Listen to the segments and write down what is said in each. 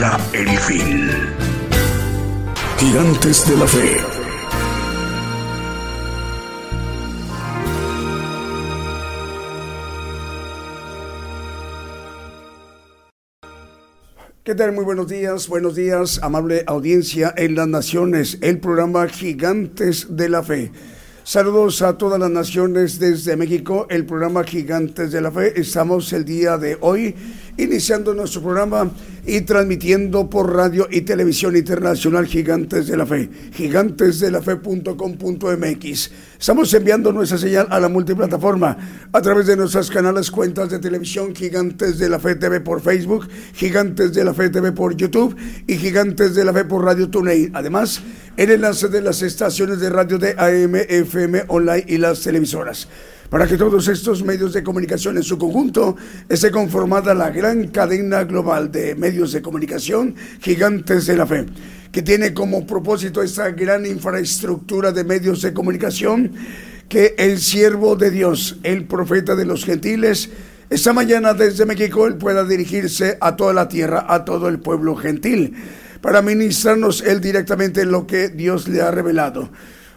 Vendrá el fin. Gigantes de la Fe. ¿Qué tal? Muy buenos días, buenos días, amable audiencia en las naciones, el programa Gigantes de la Fe. Saludos a todas las naciones desde México, el programa Gigantes de la Fe. Estamos el día de hoy iniciando nuestro programa y transmitiendo por radio y televisión internacional Gigantes de la Fe, gigantesdelafe.com.mx. Estamos enviando nuestra señal a la multiplataforma a través de nuestras canales cuentas de televisión Gigantes de la Fe TV por Facebook, Gigantes de la Fe TV por YouTube y Gigantes de la Fe por Radio TuneIn. Además, el enlace de las estaciones de radio de AM, FM, online y las televisoras para que todos estos medios de comunicación en su conjunto esté conformada la gran cadena global de medios de comunicación gigantes de la fe, que tiene como propósito esta gran infraestructura de medios de comunicación que el siervo de Dios, el profeta de los gentiles, esta mañana desde México él pueda dirigirse a toda la tierra, a todo el pueblo gentil, para ministrarnos él directamente lo que Dios le ha revelado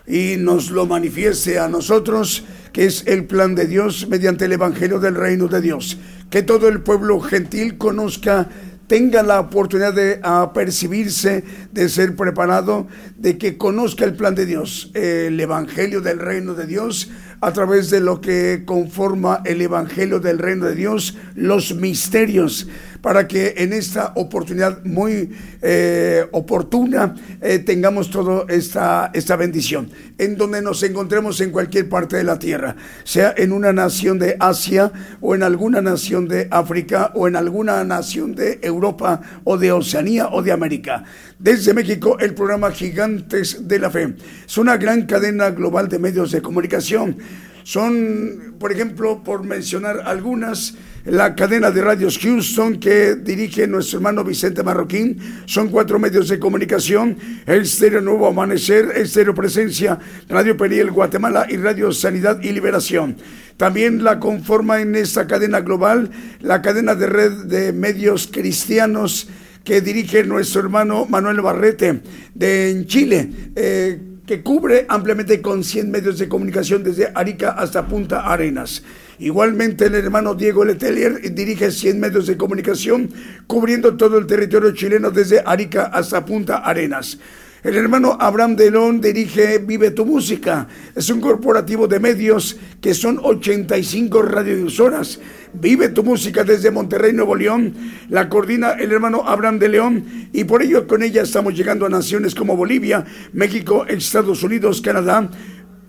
y nos lo manifieste a nosotros, que es el plan de Dios mediante el Evangelio del Reino de Dios. Que todo el pueblo gentil conozca tenga la oportunidad de apercibirse, de ser preparado, de que conozca el plan de Dios, el Evangelio del Reino de Dios, a través de lo que conforma el Evangelio del Reino de Dios, los misterios para que en esta oportunidad muy eh, oportuna eh, tengamos toda esta, esta bendición. En donde nos encontremos en cualquier parte de la tierra, sea en una nación de Asia o en alguna nación de África o en alguna nación de Europa o de Oceanía o de América. Desde México, el programa Gigantes de la Fe. Es una gran cadena global de medios de comunicación. Son, por ejemplo, por mencionar algunas, la cadena de radios Houston que dirige nuestro hermano Vicente Marroquín. Son cuatro medios de comunicación, el Estéreo Nuevo Amanecer, Estéreo Presencia, Radio Periel Guatemala y Radio Sanidad y Liberación. También la conforma en esta cadena global la cadena de red de medios cristianos que dirige nuestro hermano Manuel Barrete de Chile. Eh, que cubre ampliamente con 100 medios de comunicación desde Arica hasta Punta Arenas. Igualmente el hermano Diego Letelier dirige 100 medios de comunicación cubriendo todo el territorio chileno desde Arica hasta Punta Arenas. El hermano Abraham Delón dirige Vive tu Música. Es un corporativo de medios que son 85 radiodifusoras. Vive tu música desde Monterrey, Nuevo León. La coordina el hermano Abraham de León y por ello con ella estamos llegando a naciones como Bolivia, México, Estados Unidos, Canadá,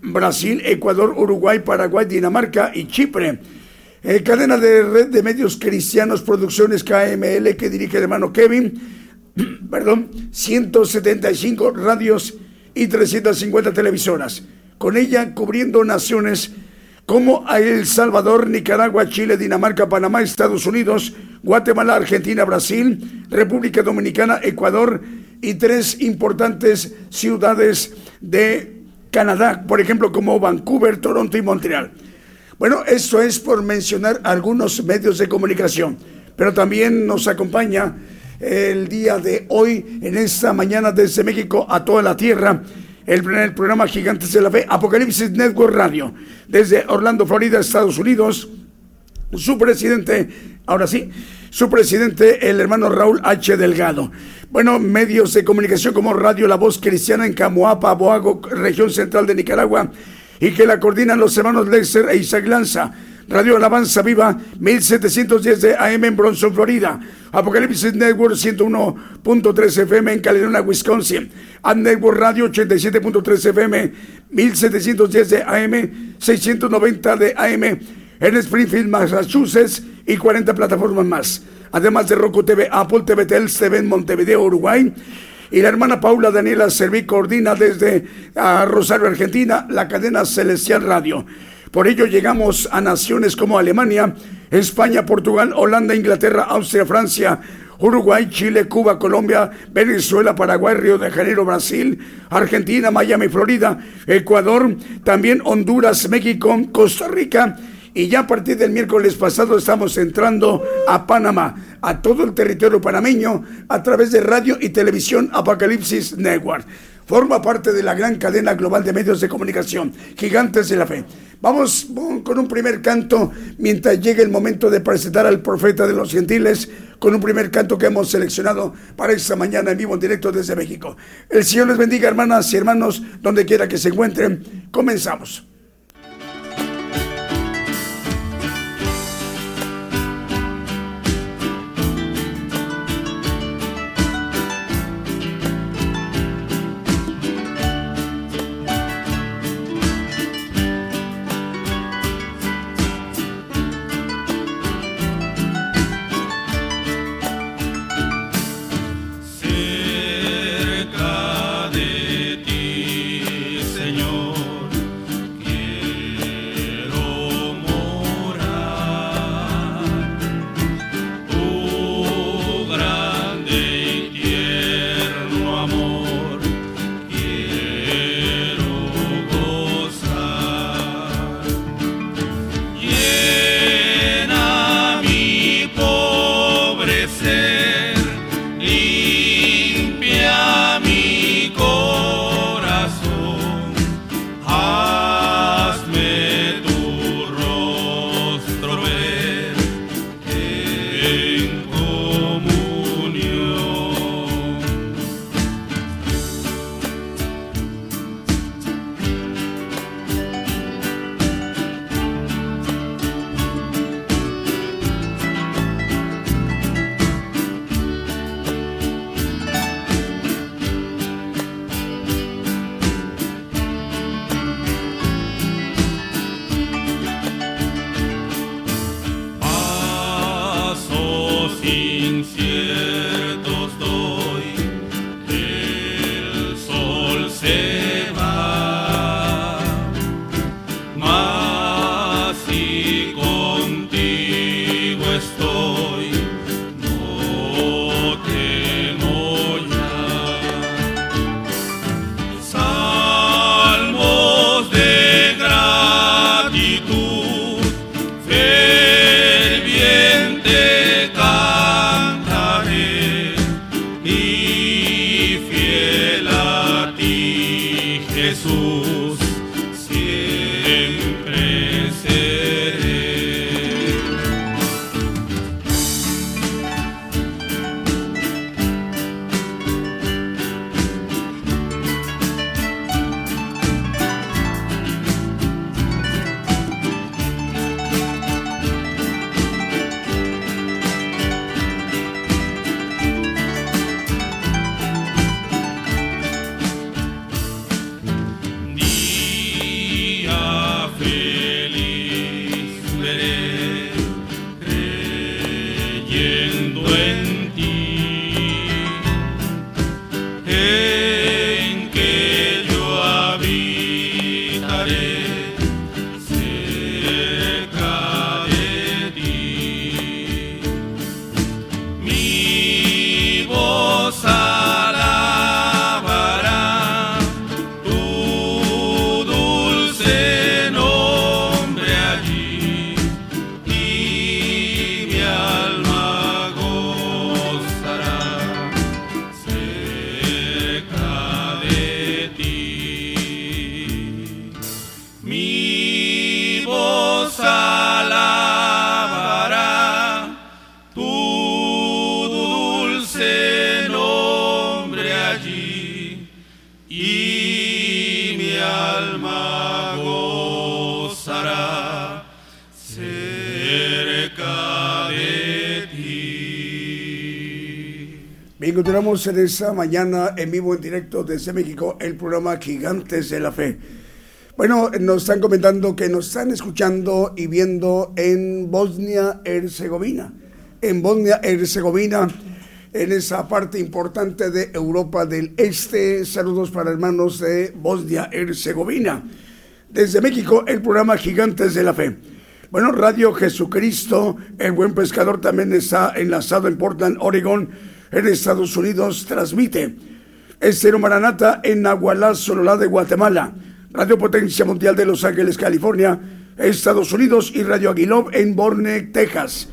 Brasil, Ecuador, Uruguay, Paraguay, Dinamarca y Chipre. Eh, cadena de red de medios cristianos, producciones KML que dirige el hermano Kevin perdón, 175 radios y 350 televisoras. Con ella cubriendo naciones como El Salvador, Nicaragua, Chile, Dinamarca, Panamá, Estados Unidos, Guatemala, Argentina, Brasil, República Dominicana, Ecuador y tres importantes ciudades de Canadá, por ejemplo, como Vancouver, Toronto y Montreal. Bueno, esto es por mencionar algunos medios de comunicación, pero también nos acompaña el día de hoy, en esta mañana desde México a toda la tierra. El, programa Gigantes de la Fe, Apocalipsis Network Radio, desde Orlando, Florida, Estados Unidos. Su presidente, ahora sí, su presidente, el hermano Raúl H. Delgado. Bueno, medios de comunicación como Radio La Voz Cristiana en Camoapa, Boago, región central de Nicaragua, y que la coordinan los hermanos Lexer e Isaac Lanza. Radio Alabanza Viva 1710 de AM en Bronson, Florida. Apocalipsis Network 101.3 FM en Caledonia, Wisconsin. Ad Network Radio 87.3 FM 1710 de AM, 690 de AM en Springfield, Massachusetts y 40 plataformas más. Además de Roku TV, Apple TV, Tels TV en Montevideo, Uruguay. Y la hermana Paula Daniela Serví coordina desde ah, Rosario, Argentina, la cadena Celestial Radio. Por ello llegamos a naciones como Alemania, España, Portugal, Holanda, Inglaterra, Austria, Francia, Uruguay, Chile, Cuba, Colombia, Venezuela, Paraguay, Río de Janeiro, Brasil, Argentina, Miami, Florida, Ecuador, también Honduras, México, Costa Rica. Y ya a partir del miércoles pasado estamos entrando a Panamá, a todo el territorio panameño, a través de radio y televisión Apocalipsis Network. Forma parte de la gran cadena global de medios de comunicación, Gigantes de la Fe. Vamos con un primer canto mientras llegue el momento de presentar al profeta de los gentiles con un primer canto que hemos seleccionado para esta mañana en vivo en directo desde México. El Señor les bendiga hermanas y hermanos donde quiera que se encuentren. Comenzamos. En esta mañana en vivo, en directo desde México, el programa Gigantes de la Fe. Bueno, nos están comentando que nos están escuchando y viendo en Bosnia-Herzegovina. En Bosnia-Herzegovina, en esa parte importante de Europa del Este. Saludos para hermanos de Bosnia-Herzegovina. Desde México, el programa Gigantes de la Fe. Bueno, Radio Jesucristo, el buen pescador también está enlazado en Portland, Oregon en Estados Unidos transmite. Estero Maranata en Nahualá, Sololá de Guatemala. Radio Potencia Mundial de Los Ángeles, California, Estados Unidos y Radio Aguilov en Borne, Texas.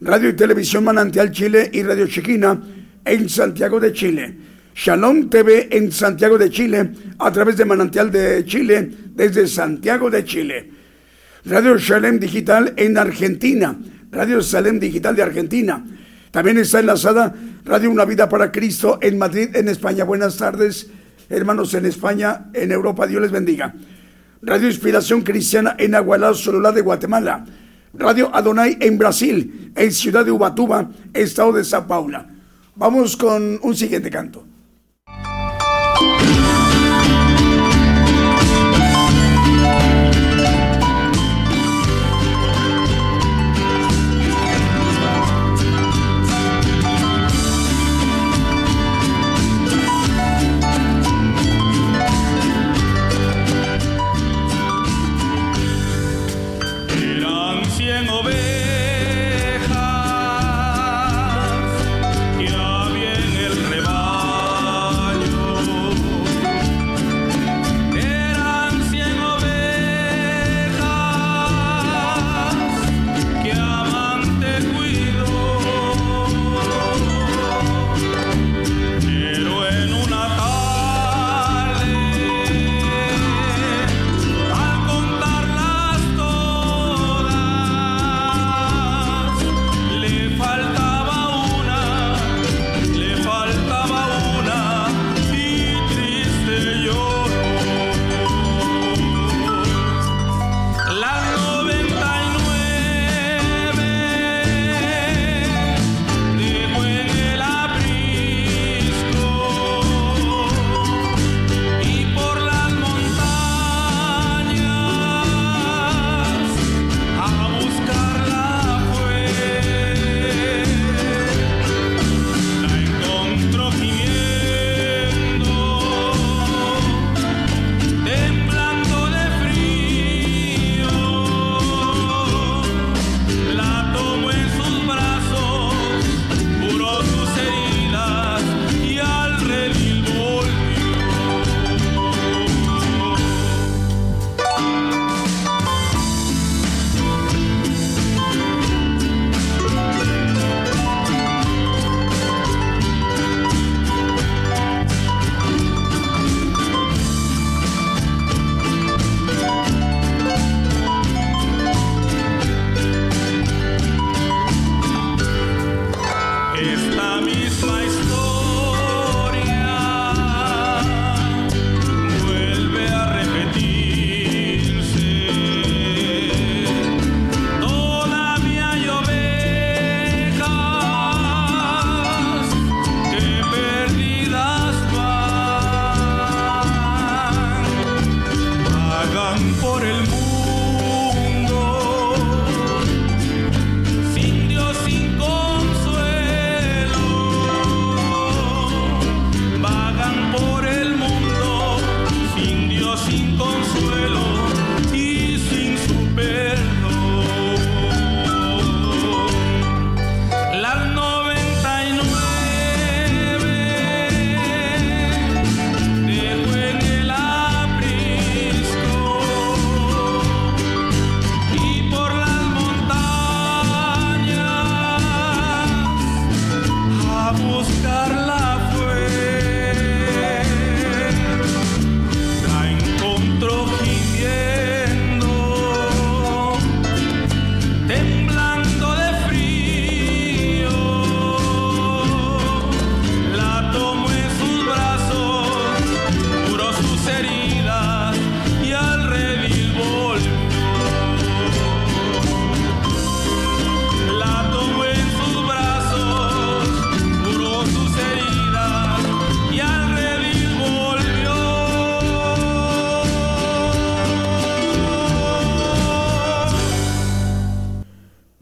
Radio y Televisión Manantial Chile y Radio Chiquina en Santiago de Chile. Shalom TV en Santiago de Chile a través de Manantial de Chile desde Santiago de Chile. Radio Shalem Digital en Argentina. Radio Salem Digital de Argentina. También está enlazada Radio Una Vida para Cristo en Madrid, en España. Buenas tardes, hermanos en España, en Europa. Dios les bendiga. Radio Inspiración Cristiana en Agualá, Sololá de Guatemala. Radio Adonai en Brasil, en Ciudad de Ubatuba, Estado de Sao Paula. Vamos con un siguiente canto.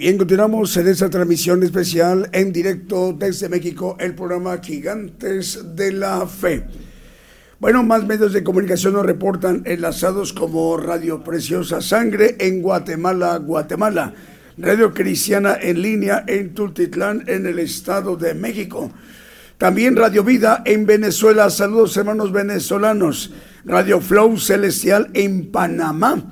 Bien, continuamos en esta transmisión especial en directo desde México, el programa Gigantes de la Fe. Bueno, más medios de comunicación nos reportan enlazados como Radio Preciosa Sangre en Guatemala, Guatemala. Radio Cristiana en línea en Tultitlán, en el Estado de México. También Radio Vida en Venezuela. Saludos hermanos venezolanos. Radio Flow Celestial en Panamá.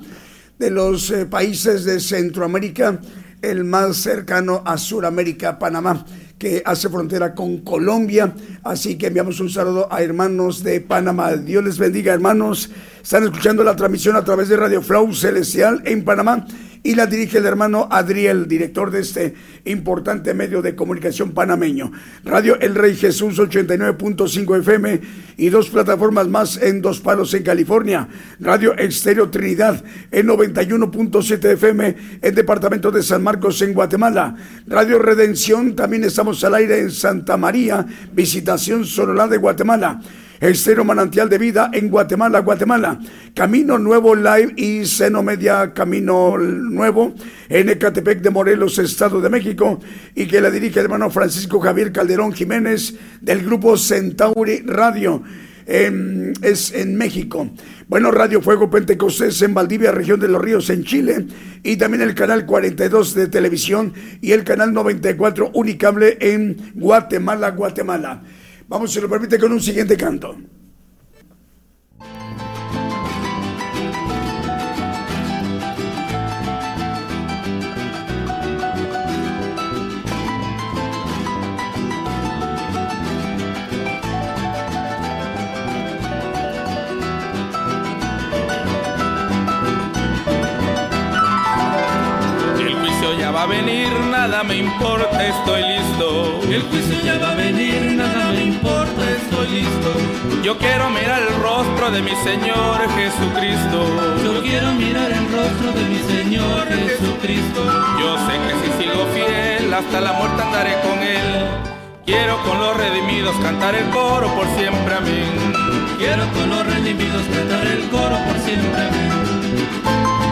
De los eh, países de Centroamérica el más cercano a Sudamérica, Panamá, que hace frontera con Colombia. Así que enviamos un saludo a hermanos de Panamá. Dios les bendiga, hermanos. Están escuchando la transmisión a través de Radio Flow Celestial en Panamá y la dirige el hermano Adriel, director de este importante medio de comunicación panameño. Radio El Rey Jesús 89.5 FM y dos plataformas más en Dos Palos en California. Radio Estéreo Trinidad en 91.7 FM en Departamento de San Marcos en Guatemala. Radio Redención también estamos al aire en Santa María, Visitación Sololá de Guatemala. Estero Manantial de Vida en Guatemala, Guatemala. Camino Nuevo Live y Seno Media Camino Nuevo en Ecatepec de Morelos, Estado de México, y que la dirige el hermano Francisco Javier Calderón Jiménez del grupo Centauri Radio. es en México. Bueno, Radio Fuego Pentecostés en Valdivia, región de los Ríos, en Chile, y también el canal 42 de televisión y el canal 94 Unicable en Guatemala, Guatemala. Vamos, si lo permite, con un siguiente canto. va a venir, nada me importa, estoy listo. El juicio ya va a venir, nada me estoy listo. Yo quiero mirar el rostro de mi Señor Jesucristo. Yo quiero mirar el rostro de mi Señor Jesucristo. Yo sé que si sigo fiel, hasta la muerte andaré con Él. Quiero con los redimidos cantar el coro por siempre, amén. Quiero con los redimidos cantar el coro por siempre, amén.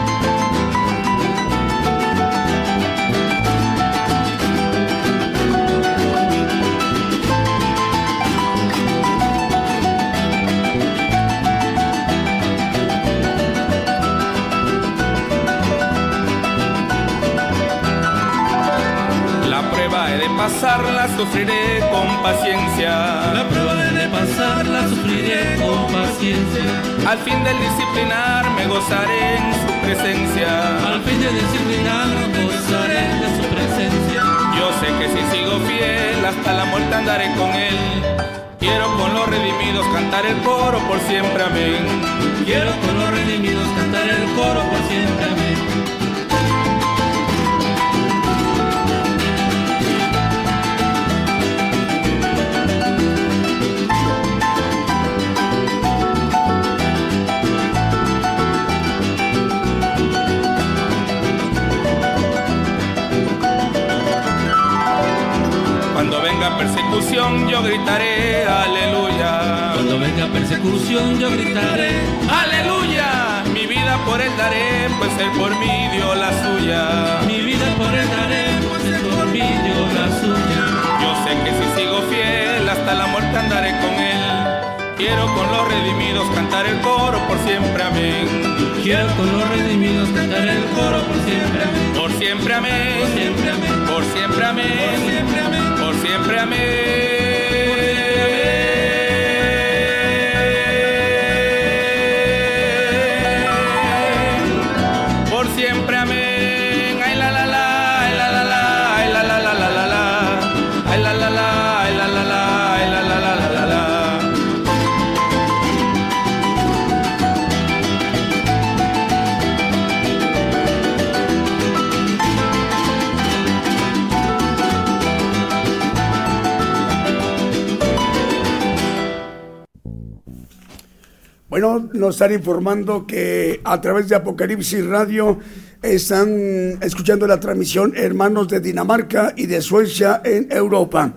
Pasarla sufriré con paciencia. La prueba de pasarla sufriré con paciencia. Al fin del disciplinar me gozaré en su presencia. Al fin del disciplinar me gozaré de su presencia. Yo sé que si sigo fiel hasta la muerte andaré con él. Quiero con los redimidos cantar el coro por siempre, amén. Quiero con los redimidos cantar el coro por siempre, amén. Persecución yo gritaré aleluya. Cuando venga persecución yo gritaré aleluya. Mi vida por él daré, pues él por mí dio la suya. Mi vida por él daré, pues él por mí dio la suya. Yo sé que si sigo fiel hasta la muerte andaré con él. Quiero con los redimidos cantar el coro por siempre, amén. Quiero con los redimidos cantar el coro por siempre, amén. Por siempre, amén. Por siempre, amén. Por siempre, amén. Por siempre, amén siempre amén. yeah. Nos están informando que a través de Apocalipsis Radio están escuchando la transmisión hermanos de Dinamarca y de Suecia en Europa.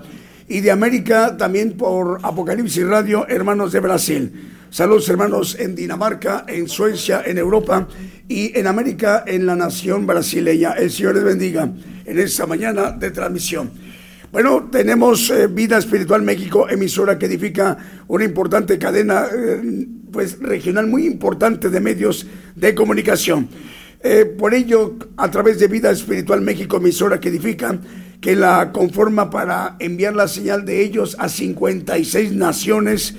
Y de América también por Apocalipsis Radio, hermanos de Brasil. Saludos hermanos en Dinamarca, en Suecia, en Europa y en América, en la nación brasileña. El Señor les bendiga en esta mañana de transmisión. Bueno, tenemos eh, Vida Espiritual México, emisora que edifica una importante cadena eh, pues regional muy importante de medios de comunicación. Eh, por ello, a través de Vida Espiritual México, emisora que edifica, que la conforma para enviar la señal de ellos a 56 naciones,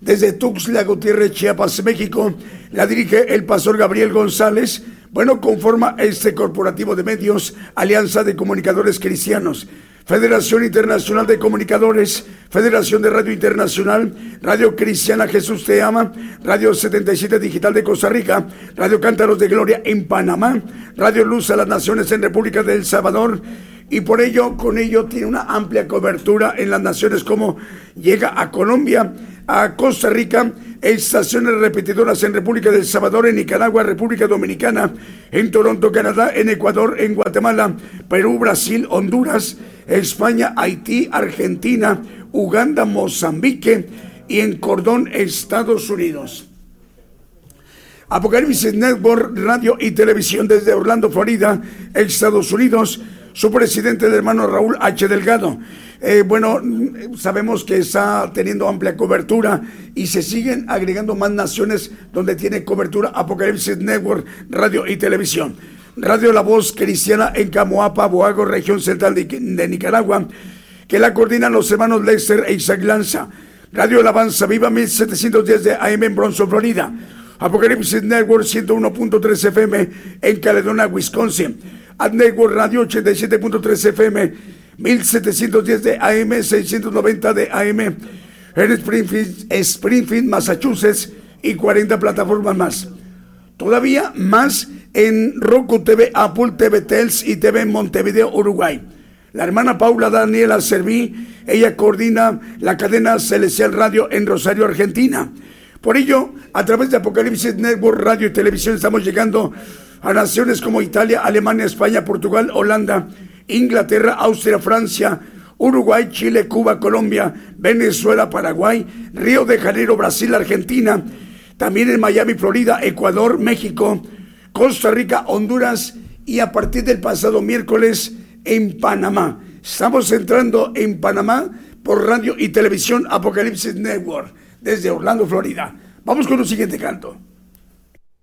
desde Tuxtla Gutiérrez, Chiapas, México, la dirige el pastor Gabriel González. Bueno, conforma este corporativo de medios, Alianza de Comunicadores Cristianos. Federación Internacional de Comunicadores, Federación de Radio Internacional, Radio Cristiana Jesús Te Ama, Radio 77 Digital de Costa Rica, Radio Cántaros de Gloria en Panamá, Radio Luz a las Naciones en República del Salvador, y por ello, con ello tiene una amplia cobertura en las naciones como llega a Colombia, a Costa Rica, estaciones repetidoras en República del Salvador, en Nicaragua, República Dominicana, en Toronto, Canadá, en Ecuador, en Guatemala, Perú, Brasil, Honduras, España, Haití, Argentina, Uganda, Mozambique y en Cordón, Estados Unidos. Apocalipsis Network, radio y televisión desde Orlando, Florida, Estados Unidos. Su presidente, el hermano Raúl H. Delgado. Eh, bueno, sabemos que está teniendo amplia cobertura y se siguen agregando más naciones donde tiene cobertura Apocalipsis Network, radio y televisión. Radio La Voz Cristiana en Camoapa, Boago, región central de, Nicaragua, que la coordinan los hermanos Lester e Isaac Lanza. Radio Alabanza Viva 1710 de AM en Bronson, Florida. Apocalipsis Network 101.3 FM en Caledonia, Wisconsin. Ad Network Radio 87.3 FM 1710 de AM, 690 de AM en Springfield, Springfield, Massachusetts y 40 plataformas más. Todavía más en Roku TV, Apple TV Tels y TV Montevideo, Uruguay. La hermana Paula Daniela Serví, ella coordina la cadena Celestial Radio en Rosario, Argentina. Por ello, a través de Apocalipsis Network Radio y Televisión estamos llegando a naciones como Italia, Alemania, España, Portugal, Holanda, Inglaterra, Austria, Francia, Uruguay, Chile, Cuba, Colombia, Venezuela, Paraguay, Río de Janeiro, Brasil, Argentina, también en Miami, Florida, Ecuador, México, Costa Rica, Honduras y a partir del pasado miércoles en Panamá. Estamos entrando en Panamá por radio y televisión Apocalipsis Network desde Orlando, Florida. Vamos con un siguiente canto.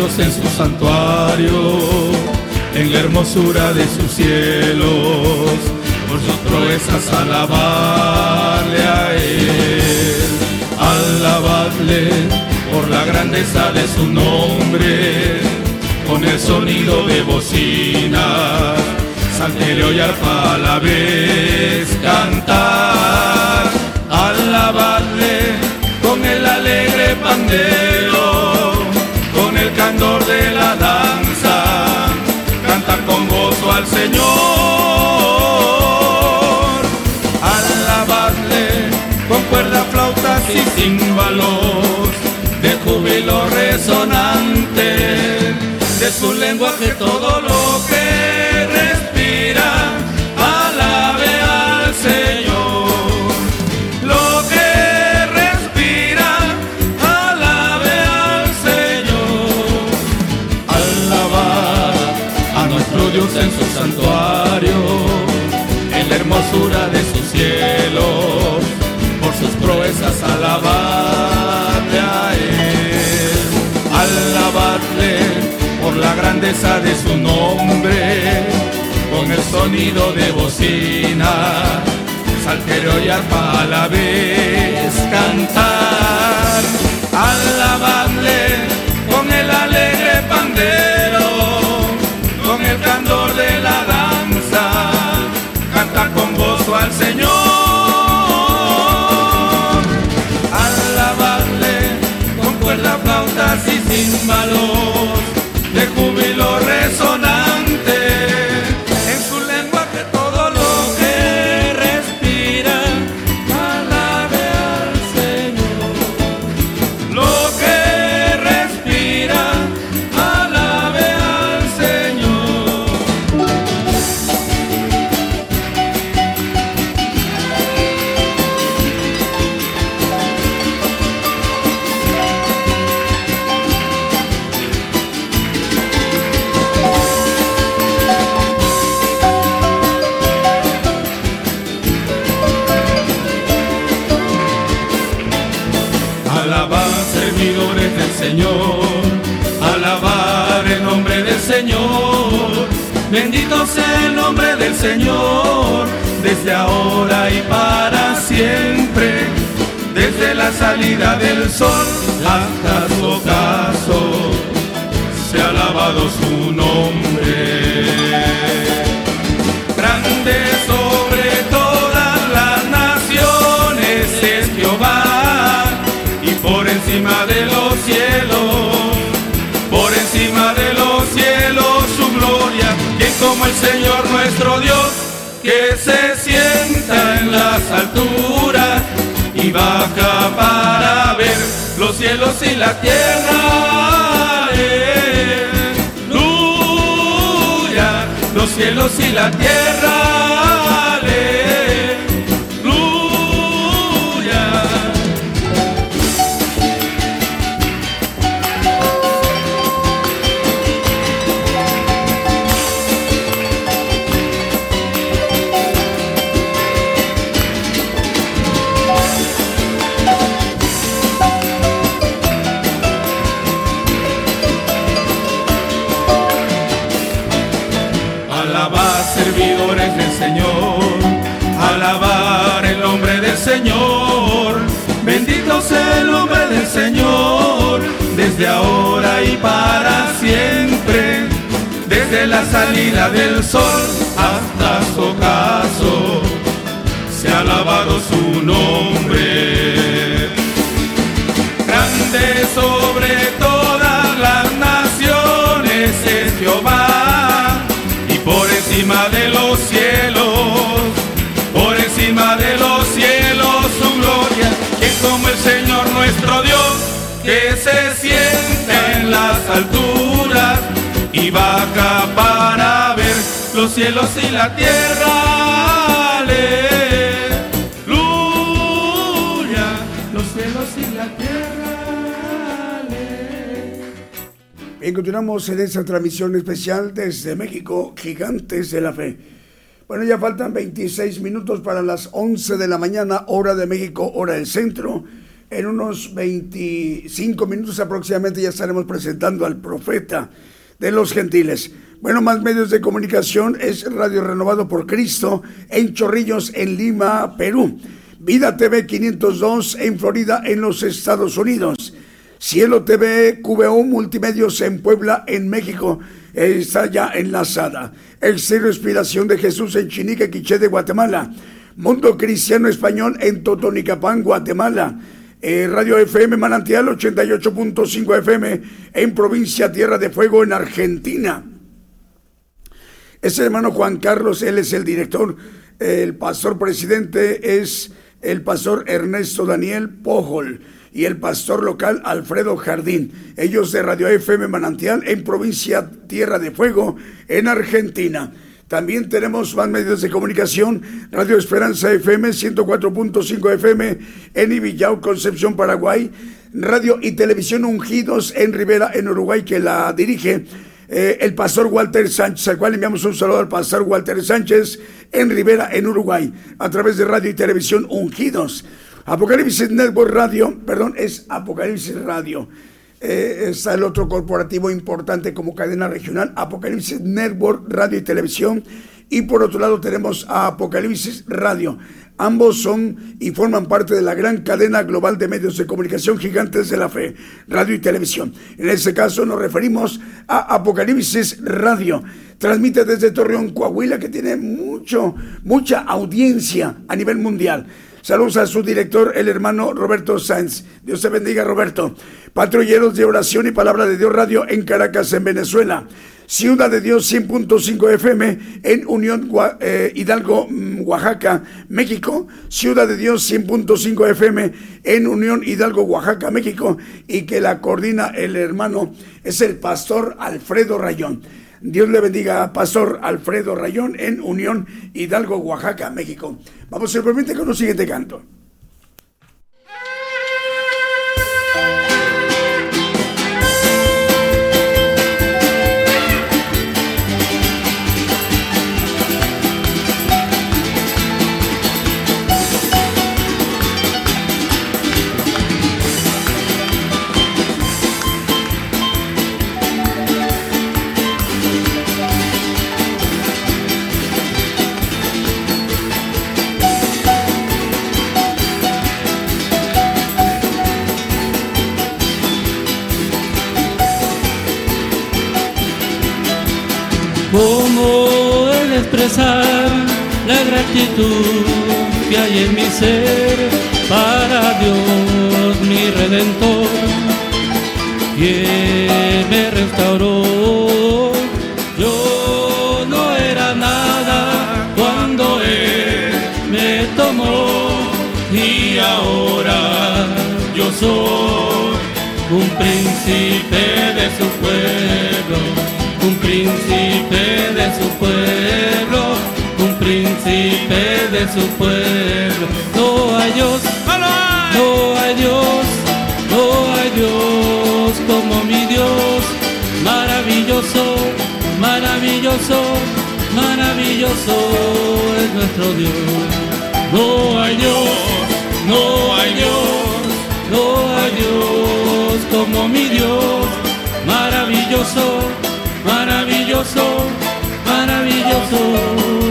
En su santuario, en la hermosura de sus cielos, por sus proezas alabarle a Él, alabadle por la grandeza de su nombre, con el sonido de bocina, salterio y arpa a la vez cantar, alabadle con el alegre pandero candor de la danza, canta con gozo al Señor, alabadle con cuerda, flautas y címbalos, de júbilo resonante, de su lenguaje todo lo que por la grandeza de su nombre, con el sonido de bocina, saltero y arpa a la vez cantar, alabadle con el alegre pandero el candor de la danza, canta con gozo al Señor. Alabadle con címbalos Bendito sea el nombre del Señor, desde ahora y para siempre. Desde la salida del sol hasta su ocaso, se ha alabado su alturas y baja para ver los cielos y la tierra. Aleluya, los cielos y la tierra. El nombre del Señor, desde ahora y para siempre. Desde la salida del sol hasta su ocaso, se ha alabado su nombre grande sobre todas las naciones es Jehová alturas y baja para ver los cielos y la tierra. Aleluya, los cielos y la tierra. Bien, continuamos en esta transmisión especial desde México, Gigantes de la Fe. Bueno, ya faltan 26 minutos para las 11 de la mañana, hora de México, hora del centro. En unos 25 minutos aproximadamente ya estaremos presentando al profeta de los gentiles. Bueno, más medios de comunicación es Radio Renovado por Cristo en Chorrillos, en Lima, Perú. Vida TV 502 en Florida, en los Estados Unidos. Cielo TV, QVO Multimedios en Puebla, en México, eh, está ya enlazada. El Cero Inspiración de Jesús en Chinique, Quiché de Guatemala. Mundo Cristiano Español en Totonicapán, Guatemala. Eh, Radio FM Manantial 88.5 FM en provincia Tierra de Fuego, en Argentina. Es el hermano Juan Carlos, él es el director. El pastor presidente es el pastor Ernesto Daniel Pojol y el pastor local Alfredo Jardín. Ellos de Radio FM Manantial en provincia Tierra de Fuego, en Argentina. También tenemos más medios de comunicación, Radio Esperanza FM 104.5 FM en Ibillao, Concepción, Paraguay, Radio y Televisión Ungidos en Rivera, en Uruguay, que la dirige eh, el pastor Walter Sánchez, al cual enviamos un saludo al pastor Walter Sánchez en Rivera, en Uruguay, a través de Radio y Televisión Ungidos. Apocalipsis Network Radio, perdón, es Apocalipsis Radio. Eh, está el otro corporativo importante como cadena regional, Apocalipsis Network Radio y Televisión. Y por otro lado tenemos a Apocalipsis Radio. Ambos son y forman parte de la gran cadena global de medios de comunicación gigantes de la fe, radio y televisión. En este caso nos referimos a Apocalipsis Radio. Transmite desde Torreón, Coahuila, que tiene mucho, mucha audiencia a nivel mundial. Saludos a su director, el hermano Roberto Sáenz. Dios te bendiga, Roberto. Patrulleros de oración y palabra de Dios Radio en Caracas, en Venezuela. Ciudad de Dios 100.5 FM en Unión eh, Hidalgo, mm, Oaxaca, México. Ciudad de Dios 100.5 FM en Unión Hidalgo, Oaxaca, México. Y que la coordina el hermano es el pastor Alfredo Rayón. Dios le bendiga Pastor Alfredo Rayón en Unión Hidalgo, Oaxaca, México. Vamos simplemente con un siguiente canto. Que hay en mi ser para Dios mi redentor, quien me restauró. Yo no era nada cuando Él me tomó y ahora yo soy un príncipe de su pueblo, un príncipe de su pueblo príncipe de su pueblo. No hay Dios, no hay Dios, no hay Dios como mi Dios. Maravilloso, maravilloso, maravilloso es nuestro Dios. No hay Dios, no hay Dios, no hay Dios como mi Dios. Maravilloso, maravilloso maravilloso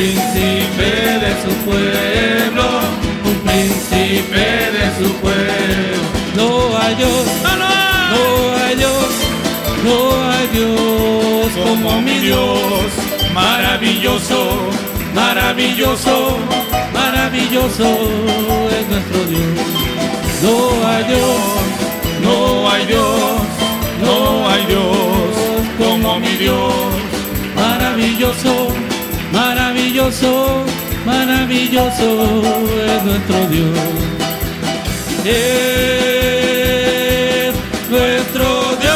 príncipe de su pueblo de su pueblo. No hay Dios, no hay Dios, no hay Dios como mi Dios, maravilloso, maravilloso, maravilloso es nuestro Dios. No hay Dios, no hay Dios, no hay Dios como mi Dios, maravilloso, maravilloso maravilloso es nuestro Dios. Es nuestro Dios,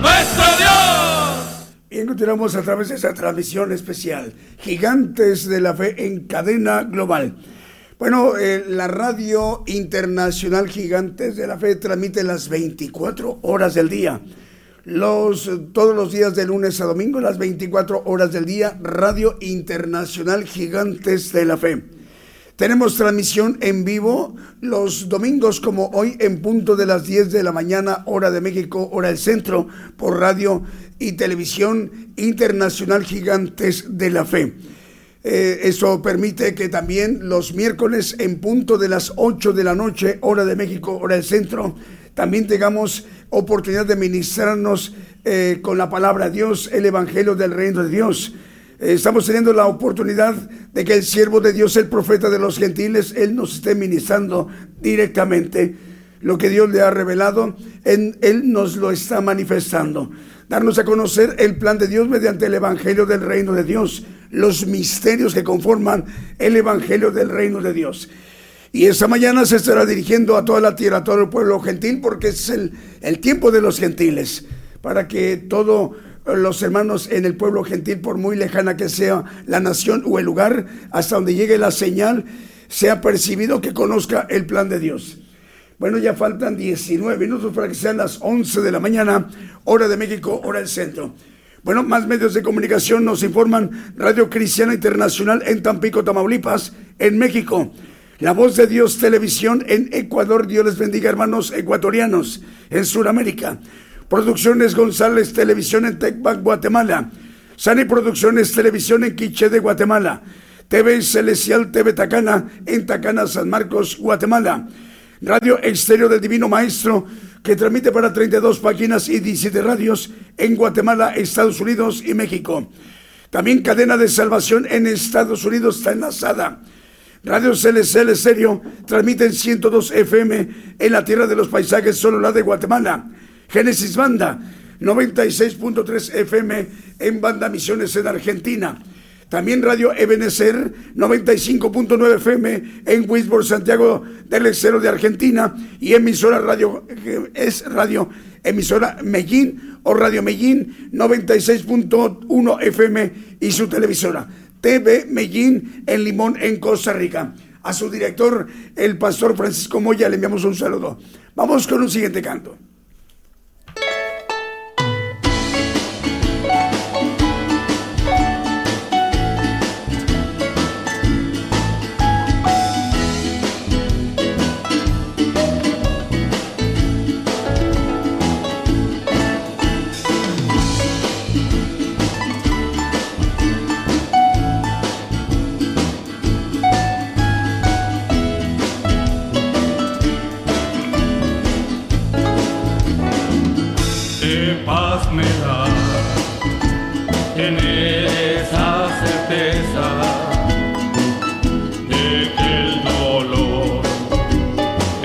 nuestro Dios. Bien, continuamos a través de esa transmisión especial, Gigantes de la Fe en cadena global. Bueno, eh, la radio internacional Gigantes de la Fe transmite las 24 horas del día los, todos los días de lunes a domingo, las 24 horas del día, Radio Internacional Gigantes de la Fe. Tenemos transmisión en vivo los domingos como hoy en punto de las 10 de la mañana, hora de México, hora del centro, por radio y televisión internacional Gigantes de la Fe. Eh, eso permite que también los miércoles en punto de las 8 de la noche, hora de México, hora del centro, también tengamos oportunidad de ministrarnos eh, con la palabra de Dios, el Evangelio del Reino de Dios. Eh, estamos teniendo la oportunidad de que el siervo de Dios, el profeta de los gentiles, Él nos esté ministrando directamente. lo que Dios le ha revelado, en Él nos lo está manifestando. Darnos a conocer el plan de Dios mediante el Evangelio del Reino de Dios, los misterios que conforman el Evangelio del Reino de Dios. Y esta mañana se estará dirigiendo a toda la tierra, a todo el pueblo gentil, porque es el, el tiempo de los gentiles, para que todos los hermanos en el pueblo gentil, por muy lejana que sea la nación o el lugar, hasta donde llegue la señal, sea percibido que conozca el plan de Dios. Bueno, ya faltan 19 minutos para que sean las 11 de la mañana, hora de México, hora del centro. Bueno, más medios de comunicación nos informan Radio Cristiana Internacional en Tampico, Tamaulipas, en México. La Voz de Dios Televisión en Ecuador. Dios les bendiga, hermanos ecuatorianos, en Sudamérica. Producciones González Televisión en Tecbac, Guatemala. Sani Producciones Televisión en Quiche de Guatemala. TV Celestial TV Tacana en Tacana, San Marcos, Guatemala. Radio Exterior del Divino Maestro, que transmite para 32 páginas y 17 radios en Guatemala, Estados Unidos y México. También Cadena de Salvación en Estados Unidos está enlazada. Radio CLCL Serio transmite en 102 FM en la Tierra de los Paisajes, solo la de Guatemala. Génesis Banda, 96.3 FM en Banda Misiones en Argentina. También Radio Ebenecer 95.9 FM en Wisborne, Santiago del Estero de Argentina y emisora radio es radio emisora Medellín o Radio Medellín 96.1 FM y su televisora TV Medellín en Limón en Costa Rica. A su director, el pastor Francisco Moya, le enviamos un saludo. Vamos con un siguiente canto.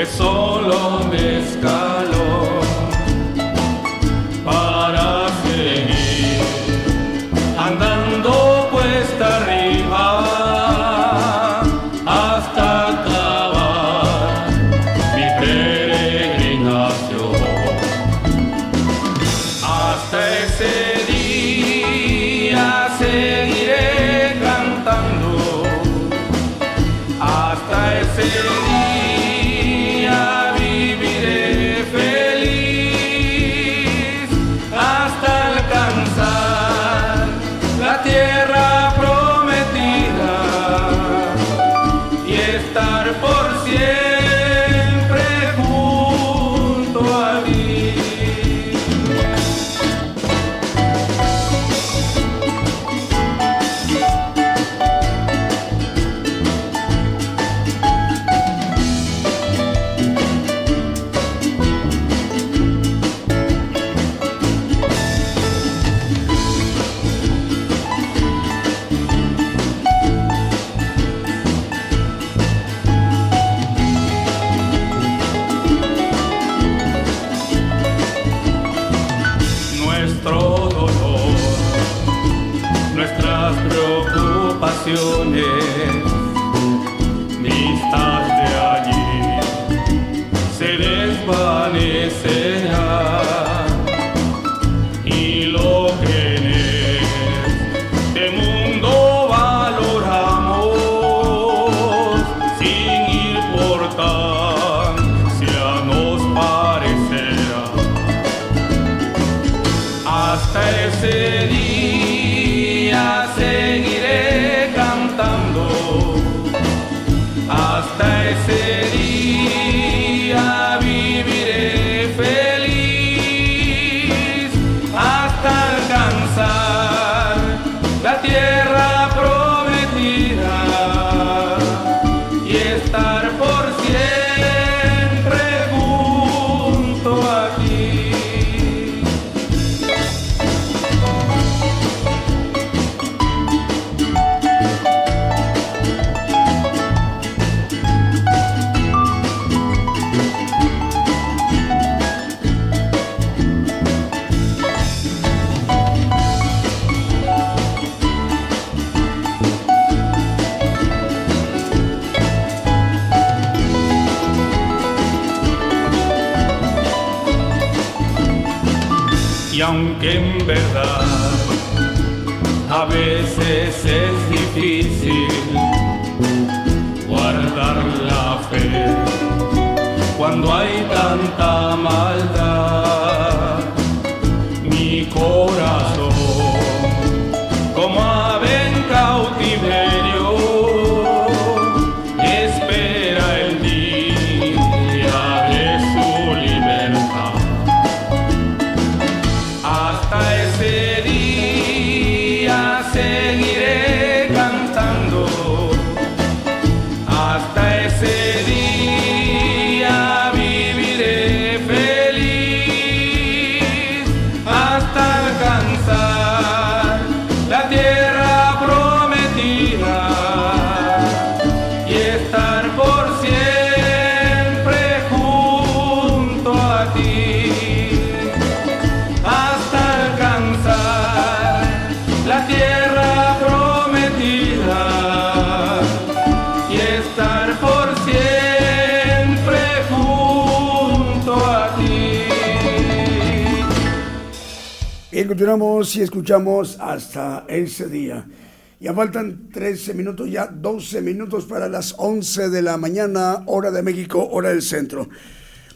que solo descansa. Continuamos y escuchamos hasta ese día. Ya faltan 13 minutos, ya 12 minutos para las 11 de la mañana, hora de México, hora del centro.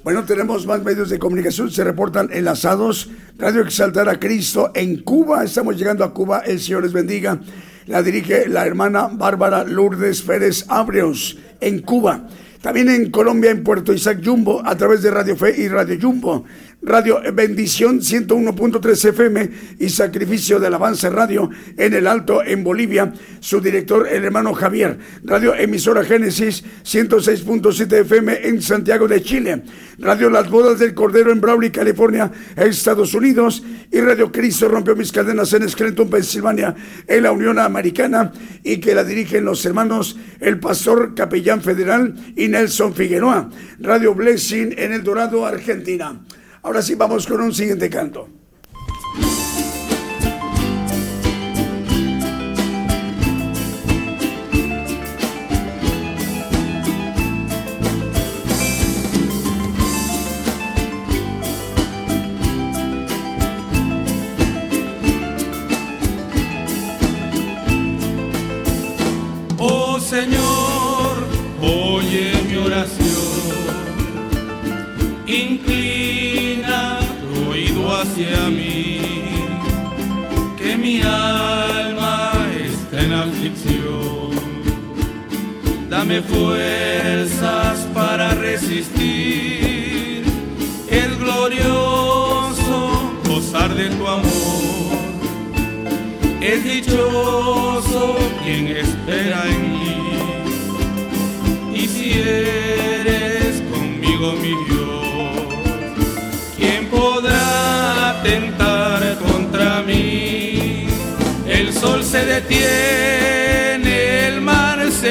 Bueno, tenemos más medios de comunicación, se reportan enlazados. Radio Exaltar a Cristo en Cuba, estamos llegando a Cuba, el Señor les bendiga. La dirige la hermana Bárbara Lourdes Pérez Abreos en Cuba. También en Colombia, en Puerto Isaac Jumbo, a través de Radio Fe y Radio Jumbo. Radio Bendición 101.3 FM y Sacrificio de Alabanza Radio en el Alto, en Bolivia. Su director, el hermano Javier. Radio Emisora Génesis 106.7 FM en Santiago de Chile. Radio Las Bodas del Cordero en Brawley, California, Estados Unidos. Y Radio Cristo rompió mis cadenas en Scranton, Pensilvania, en la Unión Americana. Y que la dirigen los hermanos, el pastor capellán federal y Nelson Figueroa. Radio Blessing en El Dorado, Argentina. Ahora sí, vamos con un siguiente canto. Dame fuerzas para resistir, es glorioso gozar de tu amor. Es dichoso quien espera en mí. Y si eres conmigo, mi Dios, ¿quién podrá tentar contra mí? El sol se detiene, el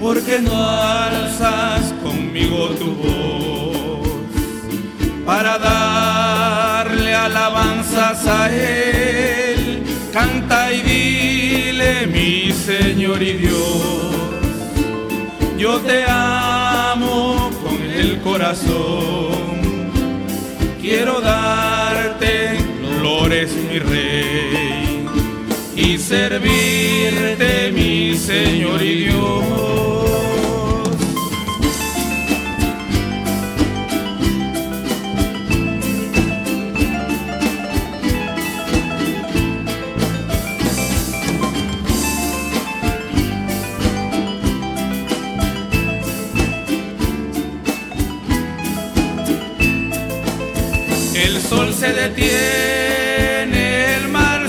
Porque no alzas conmigo tu voz para darle alabanzas a Él. Canta y dile, mi Señor y Dios, yo te amo con el corazón. Quiero darte flores, mi Rey, y servirte, mi Señor y Dios. El sol se detiene,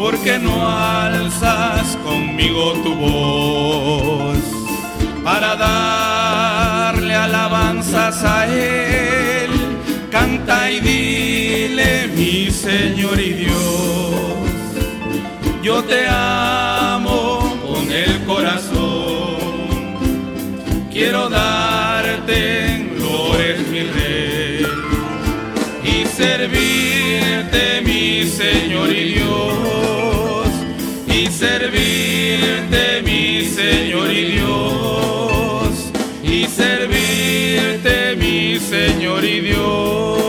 Porque no alzas conmigo tu voz para darle alabanzas a Él? Canta y dile, mi Señor y Dios, yo te amo con el corazón. Quiero darte gloria, mi rey, y servirte, mi Señor y Dios, servirte, mi Señor y Dios, y servirte, mi Señor y Dios.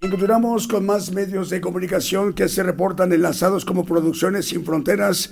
Continuamos con más medios de comunicación que se reportan enlazados como Producciones Sin Fronteras.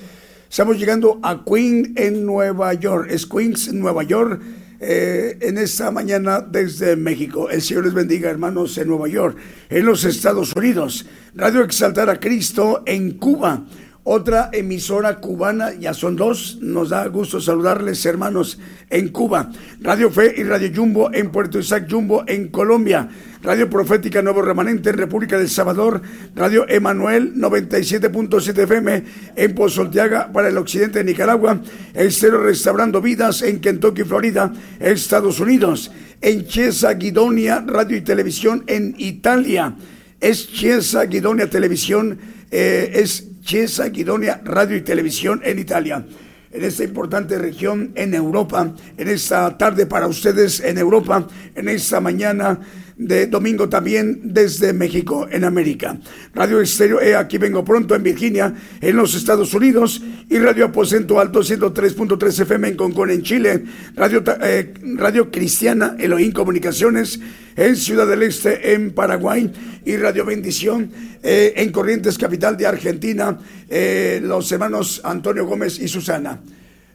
Estamos llegando a Queen en Nueva York. Es Queens, Nueva York, eh, en esta mañana desde México. El Señor les bendiga, hermanos, en Nueva York, en los Estados Unidos. Radio Exaltar a Cristo en Cuba. Otra emisora cubana, ya son dos, nos da gusto saludarles hermanos en Cuba. Radio Fe y Radio Jumbo en Puerto Isaac Jumbo en Colombia. Radio Profética Nuevo Remanente en República del Salvador. Radio Emanuel 97.7 FM en Pozolteaga para el occidente de Nicaragua. Estero Restaurando Vidas en Kentucky, Florida, Estados Unidos. En Chiesa Guidonia Radio y Televisión en Italia. Es Chiesa Guidonia Televisión, eh, es Chiesa Guidonia Radio y Televisión en Italia. En esta importante región en Europa, en esta tarde para ustedes en Europa, en esta mañana de domingo también desde México en América. Radio Estéreo E, aquí vengo pronto en Virginia, en los Estados Unidos, y Radio Aposento Alto 103.3 FM en Concón en Chile, Radio, eh, Radio Cristiana Elohim Comunicaciones en Ciudad del Este en Paraguay y Radio Bendición eh, en Corrientes, capital de Argentina, eh, los hermanos Antonio Gómez y Susana.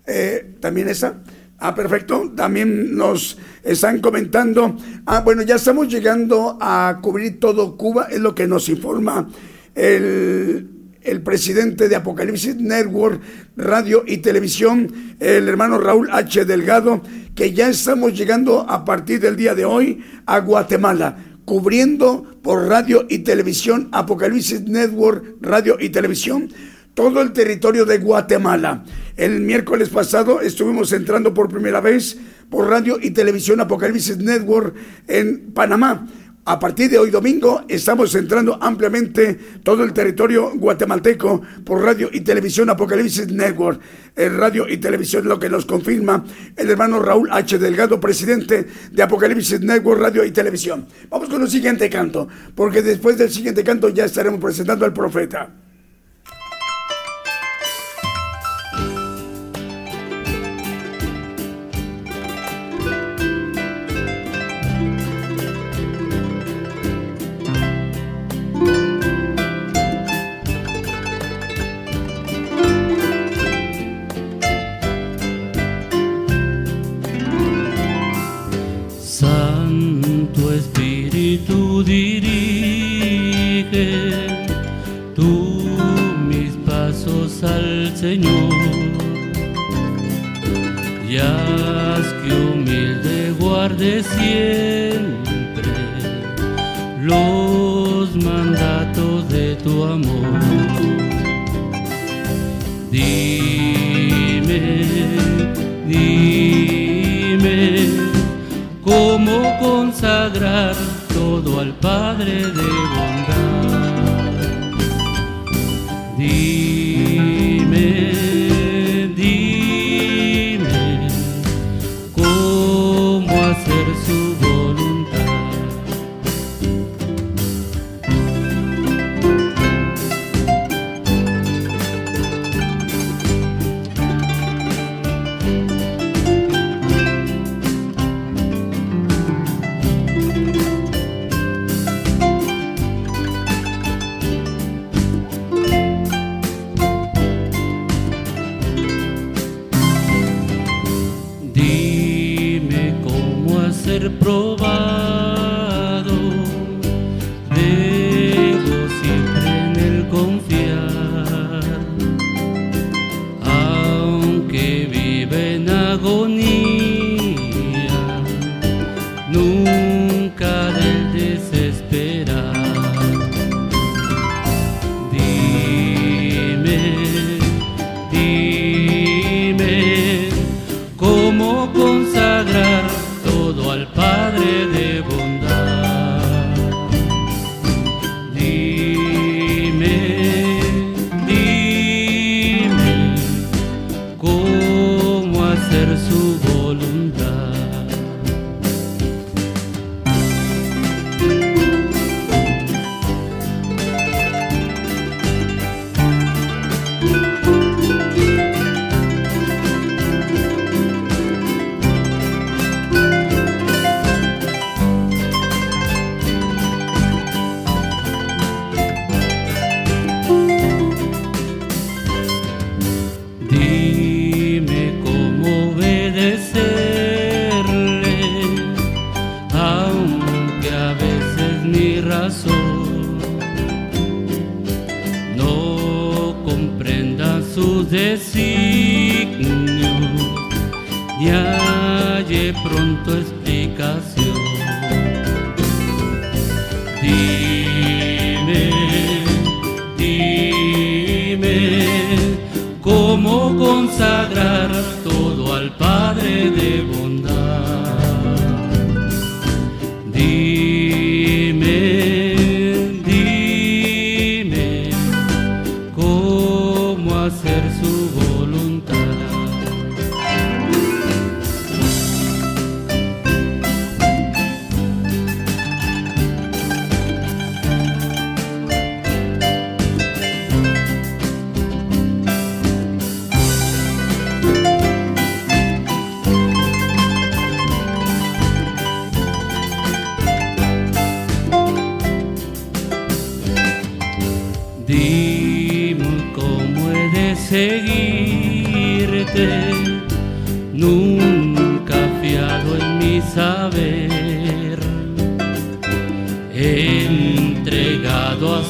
Eh, También esa. Ah, perfecto. También nos están comentando. Ah, bueno, ya estamos llegando a cubrir todo Cuba, es lo que nos informa el, el presidente de Apocalipsis Network, Radio y Televisión, el hermano Raúl H. Delgado, que ya estamos llegando a partir del día de hoy a Guatemala cubriendo por radio y televisión, Apocalipsis Network, radio y televisión, todo el territorio de Guatemala. El miércoles pasado estuvimos entrando por primera vez por radio y televisión Apocalipsis Network en Panamá. A partir de hoy domingo estamos entrando ampliamente todo el territorio guatemalteco por radio y televisión Apocalipsis Network. El radio y televisión lo que nos confirma el hermano Raúl H. Delgado, presidente de Apocalipsis Network, radio y televisión. Vamos con el siguiente canto, porque después del siguiente canto ya estaremos presentando al profeta.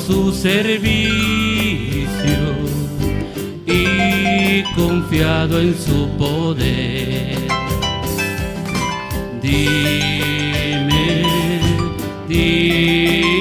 Su servicio y confiado en su poder. Dime, dime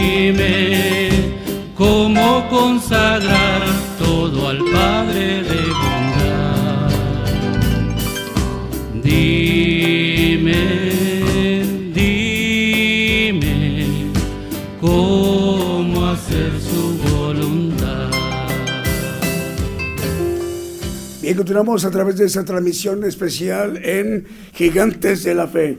a través de esta transmisión especial en Gigantes de la Fe.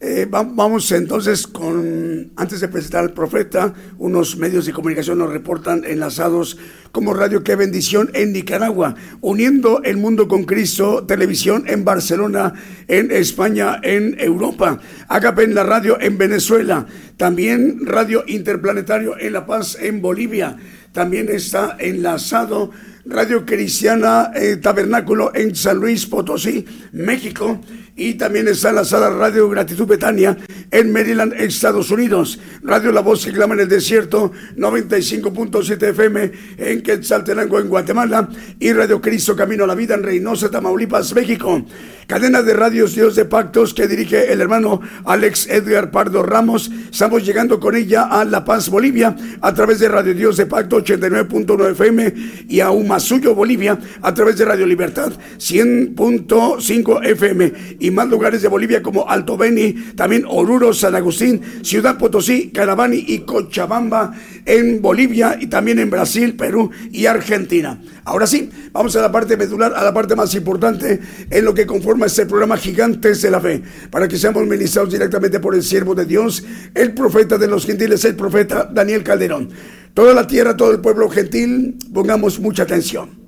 Eh, va- vamos entonces con, antes de presentar al profeta, unos medios de comunicación nos reportan enlazados como Radio Qué Bendición en Nicaragua, uniendo el mundo con Cristo, televisión en Barcelona, en España, en Europa, Agape en la radio en Venezuela, también Radio Interplanetario en La Paz, en Bolivia, también está enlazado Radio Cristiana eh, Tabernáculo en San Luis Potosí, México. Y también está enlazada Radio Gratitud Betania en Maryland, Estados Unidos. Radio La Voz que clama en el desierto, 95.7 FM en Quetzaltenango, en Guatemala. Y Radio Cristo Camino a la Vida en Reynosa, Tamaulipas, México. Cadena de radios Dios de Pactos que dirige el hermano Alex Edgar Pardo Ramos. Estamos llegando con ella a La Paz, Bolivia, a través de Radio Dios de Pacto 89.9 FM y a Humasuyo, Bolivia, a través de Radio Libertad 100.5 FM más lugares de Bolivia como Alto Beni, también Oruro, San Agustín, Ciudad Potosí, Carabani y Cochabamba en Bolivia y también en Brasil, Perú y Argentina. Ahora sí, vamos a la parte medular, a la parte más importante en lo que conforma este programa Gigantes de la Fe, para que seamos ministrados directamente por el siervo de Dios, el profeta de los gentiles, el profeta Daniel Calderón. Toda la tierra, todo el pueblo gentil, pongamos mucha atención.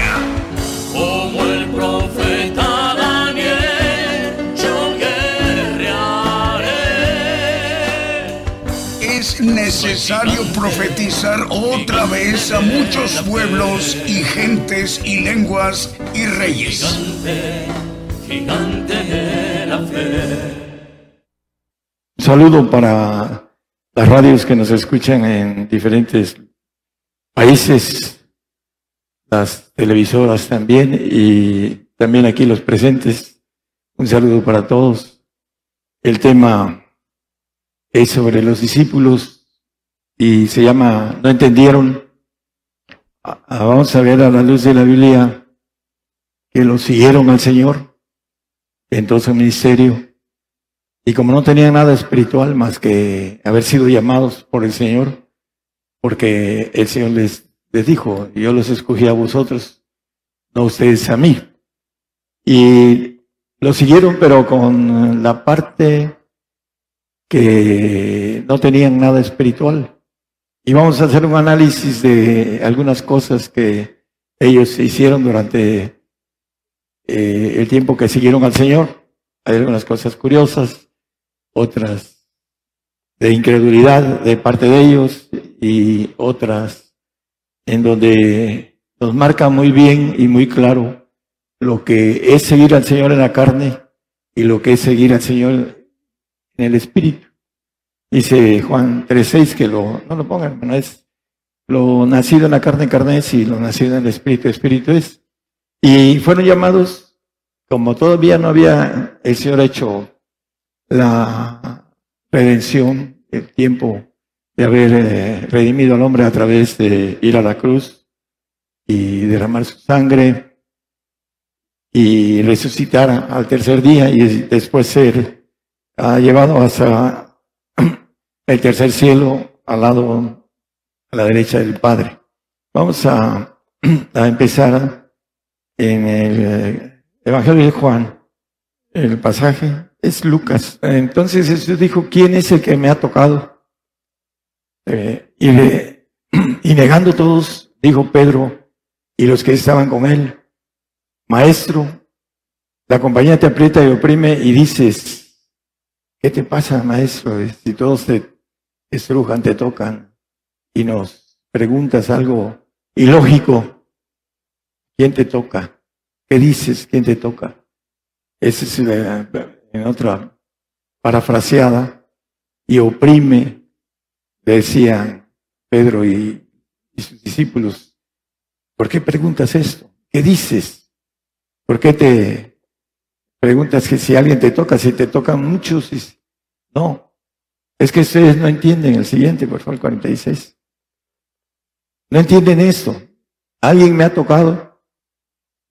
Necesario profetizar otra vez a muchos pueblos y gentes y lenguas y reyes. Un saludo para las radios que nos escuchan en diferentes países, las televisoras también y también aquí los presentes. Un saludo para todos. El tema es sobre los discípulos y se llama No entendieron vamos a ver a la luz de la Biblia que lo siguieron al Señor en todo su ministerio. Y como no tenían nada espiritual más que haber sido llamados por el Señor, porque el Señor les, les dijo, yo los escogí a vosotros, no ustedes a mí. Y lo siguieron, pero con la parte que no tenían nada espiritual. Y vamos a hacer un análisis de algunas cosas que ellos hicieron durante eh, el tiempo que siguieron al Señor. Hay algunas cosas curiosas, otras de incredulidad de parte de ellos y otras en donde nos marca muy bien y muy claro lo que es seguir al Señor en la carne y lo que es seguir al Señor en el Espíritu. Dice Juan 3.6 que lo, no lo pongan, no es lo nacido en la carne, carne es y lo nacido en el Espíritu, Espíritu es. Y fueron llamados, como todavía no había el Señor hecho la redención, el tiempo de haber eh, redimido al hombre a través de ir a la cruz y derramar su sangre y resucitar al tercer día y después ser ah, llevado hasta el tercer cielo al lado, a la derecha del Padre. Vamos a, a empezar en el eh, Evangelio de Juan, el pasaje es Lucas. Entonces Jesús dijo, ¿quién es el que me ha tocado? Eh, y, y negando todos, dijo Pedro y los que estaban con él, Maestro, la compañía te aprieta y oprime y dices, ¿qué te pasa, maestro? Si todos te estrujan, te tocan y nos preguntas algo ilógico, ¿quién te toca? ¿Qué dices? ¿Quién te toca? Ese es en otra parafraseada, y oprime, decían Pedro y, sus discípulos, ¿por qué preguntas esto? ¿Qué dices? ¿Por qué te preguntas que si alguien te toca, si te tocan muchos? No, es que ustedes no entienden el siguiente, por favor, 46. No entienden esto. Alguien me ha tocado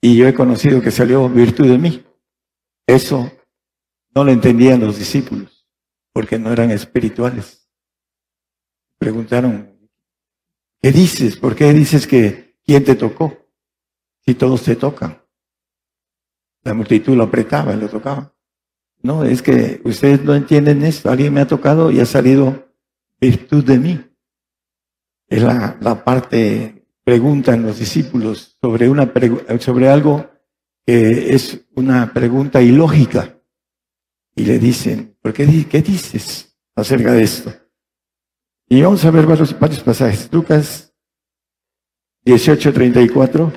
y yo he conocido que salió virtud de mí. Eso no lo entendían los discípulos porque no eran espirituales. Preguntaron, ¿qué dices? ¿Por qué dices que quién te tocó? Si todos te tocan. La multitud lo apretaba y lo tocaba. No, es que ustedes no entienden esto. Alguien me ha tocado y ha salido virtud de mí. Es la, parte, preguntan los discípulos sobre, una, sobre algo que es una pregunta ilógica y le dicen, ¿por qué, qué dices acerca de esto? Y vamos a ver varios, varios pasajes. Lucas 18, 34.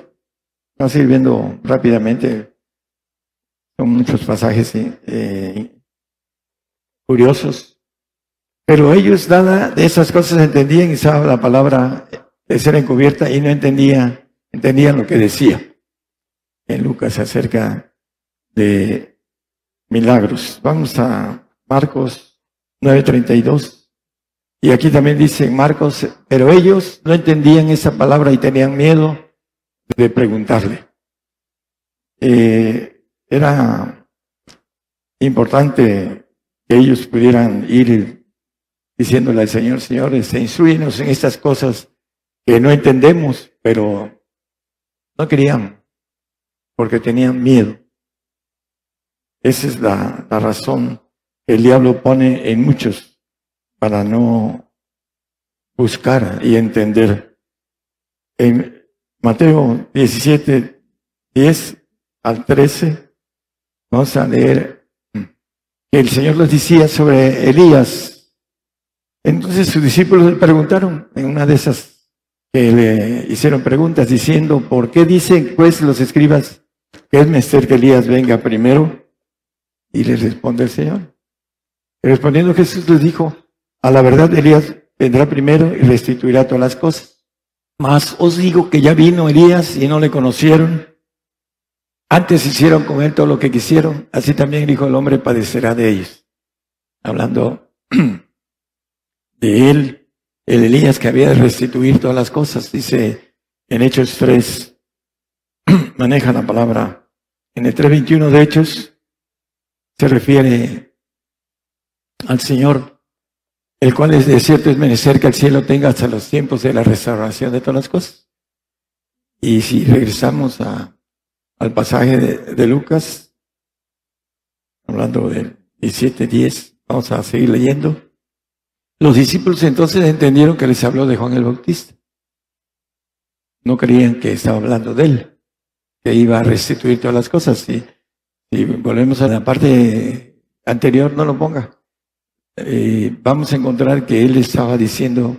Vamos a ir viendo rápidamente. Son muchos pasajes eh, curiosos. Pero ellos, nada de esas cosas, entendían y saben la palabra de ser encubierta y no entendían, entendían lo que decía en Lucas acerca de milagros. Vamos a Marcos 9:32. Y aquí también dice Marcos, pero ellos no entendían esa palabra y tenían miedo de preguntarle. Eh, era importante que ellos pudieran ir diciéndole al Señor, señores, instruyenos en estas cosas que no entendemos, pero no querían, porque tenían miedo. Esa es la, razón que el diablo pone en muchos para no buscar y entender. En Mateo 17, 10 al 13, vamos a leer que el Señor les decía sobre Elías. Entonces sus discípulos le preguntaron en una de esas que le hicieron preguntas diciendo, ¿por qué dicen pues los escribas que es menester que Elías venga primero? Y le responde el Señor. Respondiendo Jesús les dijo, a la verdad Elías vendrá primero y restituirá todas las cosas. Mas os digo que ya vino Elías y no le conocieron. Antes hicieron con él todo lo que quisieron, así también dijo el hombre padecerá de ellos. Hablando de él, el Elías que había de restituir todas las cosas, dice en Hechos 3 maneja la palabra. En el 3.21 de Hechos se refiere al Señor, el cual es de cierto es menester que el cielo tenga hasta los tiempos de la restauración de todas las cosas. Y si regresamos a, al pasaje de, Lucas, hablando del 17.10, vamos a seguir leyendo. Los discípulos entonces entendieron que les habló de Juan el Bautista. No creían que estaba hablando de él, que iba a restituir todas las cosas. Si volvemos a la parte anterior, no lo ponga. Eh, vamos a encontrar que él estaba diciendo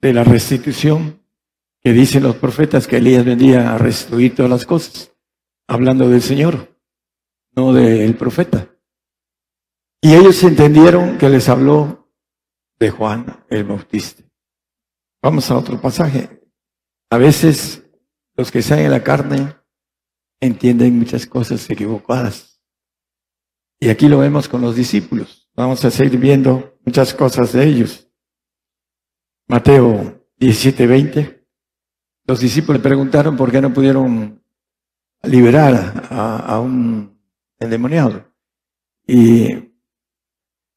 de la restitución que dicen los profetas que Elías vendría a restituir todas las cosas, hablando del Señor, no del profeta. Y ellos entendieron que les habló de Juan el Bautista. Vamos a otro pasaje. A veces los que están en la carne entienden muchas cosas equivocadas. Y aquí lo vemos con los discípulos. Vamos a seguir viendo muchas cosas de ellos. Mateo 17, 20. Los discípulos preguntaron por qué no pudieron liberar a, un endemoniado. Y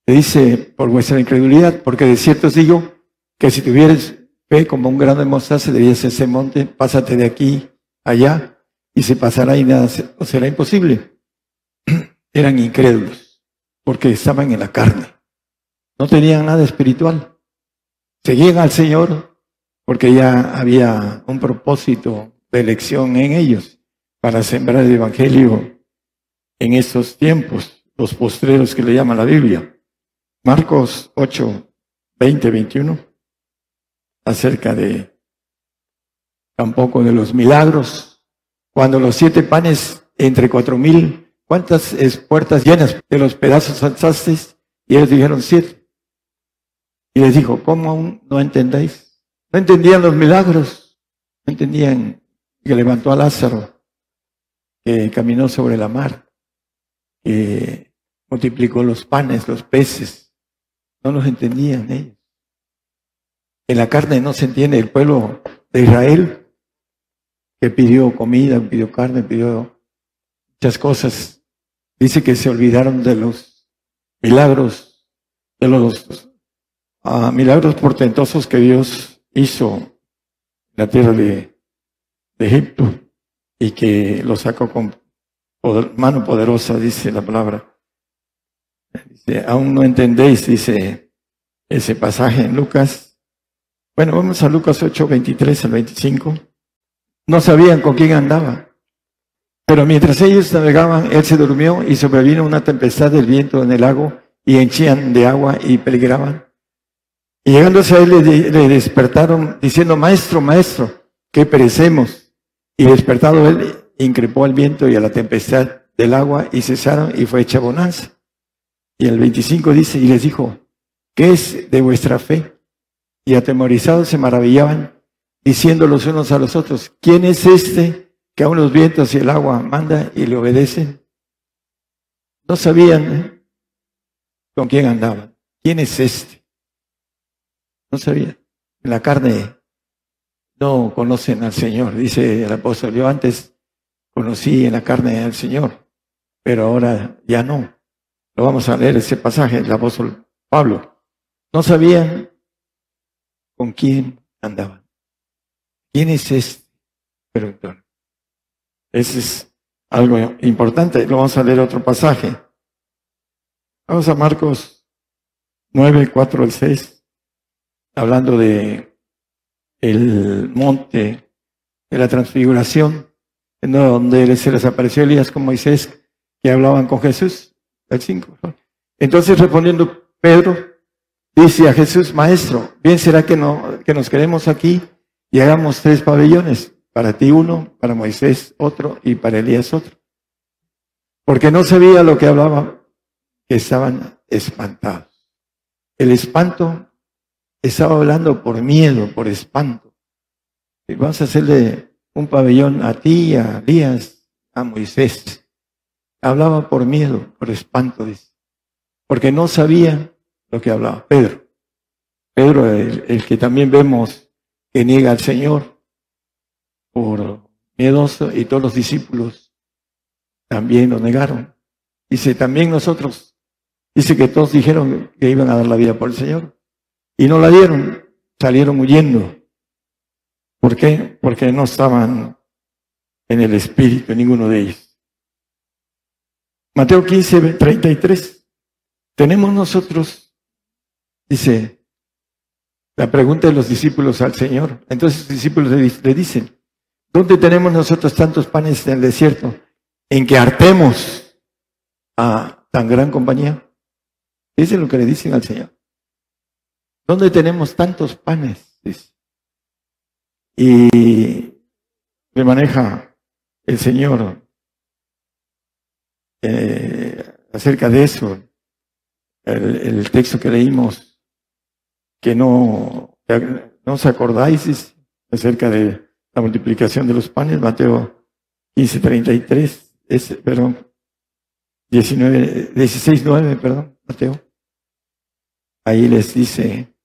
le dice, por vuestra incredulidad, porque de cierto os digo que si tuvieres fe como un grano de mostaza, dirías ese monte, pásate de aquí allá, y se pasará y nada os será imposible. Eran incrédulos, porque estaban en la carne. No tenían nada espiritual. Seguían al Señor, porque ya había un propósito de elección en ellos para sembrar el Evangelio en estos tiempos, los postreros que le llama la Biblia. Marcos 8, 20, 21, acerca de tampoco de los milagros. Cuando los siete panes entre cuatro mil, ¿cuántas puertas llenas de los pedazos alzaste? Y ellos dijeron siete. Y les dijo, ¿cómo aún no entendéis? No entendían los milagros, no entendían que levantó a Lázaro, caminó sobre la mar, que multiplicó los panes, los peces, no los entendían ellos. En la carne no se entiende el pueblo de Israel que pidió comida, pidió carne, pidió muchas cosas. Dice que se olvidaron de los milagros, de los uh, milagros portentosos que Dios hizo en la tierra de Egipto y que lo sacó con mano poderosa, dice la palabra. Aún no entendéis, dice ese pasaje en Lucas. Bueno, vamos a Lucas 8, 23 al 25. No sabían con quién andaba. Pero mientras ellos navegaban, él se durmió y sobrevino una tempestad del viento en el lago y henchían de agua y peligraban. Y llegándose a él le, le despertaron diciendo, maestro, maestro, que perecemos. Y despertado él, increpó al viento y a la tempestad del agua y cesaron y fue hecha bonanza. Y el 25 dice, y les dijo, ¿qué es de vuestra fe? Y atemorizados se maravillaban, diciendo los unos a los otros, ¿quién es este que aún los vientos y el agua manda y le obedecen? No sabían ¿eh? con quién andaban. ¿Quién es este? No sabían. En la carne no conocen al Señor, dice el apóstol. Yo antes conocí en la carne al Señor, pero ahora ya no. Lo vamos a leer ese pasaje del apóstol Pablo. No sabían con quién andaban. ¿Quién es este Pero Ese es algo importante. Lo vamos a leer otro pasaje. Vamos a Marcos 9, 4 al 6, hablando de el monte de la transfiguración, en donde se les apareció Elías con Moisés, que hablaban con Jesús. El 5. Entonces respondiendo Pedro, dice a Jesús, Maestro, bien será que, no, que nos quedemos aquí y hagamos tres pabellones, para ti uno, para Moisés otro y para Elías otro. Porque no sabía lo que hablaba, que estaban espantados. El espanto estaba hablando por miedo, por espanto. Vamos a hacerle un pabellón a ti, a Elías, a Moisés. Hablaba por miedo, por espanto, dice. Porque no sabía lo que hablaba. Pedro. Pedro, el, el que también vemos que niega al Señor por miedoso y todos los discípulos también lo negaron. Dice, también nosotros, dice que todos dijeron que iban a dar la vida por el Señor y no la dieron, salieron huyendo. ¿Por qué? Porque no estaban en el Espíritu, ninguno de ellos. Mateo 15, 33. Tenemos nosotros, dice, la pregunta de los discípulos al Señor. Entonces los discípulos le, dicen, ¿dónde tenemos nosotros tantos panes en el desierto en que hartemos a tan gran compañía? Ese es lo que le dicen al Señor. ¿Dónde tenemos tantos panes? Y me maneja el Señor eh, acerca de eso, el, texto que leímos, que no, no os acordáis acerca de la multiplicación de los panes, Mateo 15, 33, es, perdón, 19, 16, 9, perdón, Mateo. Ahí les dice,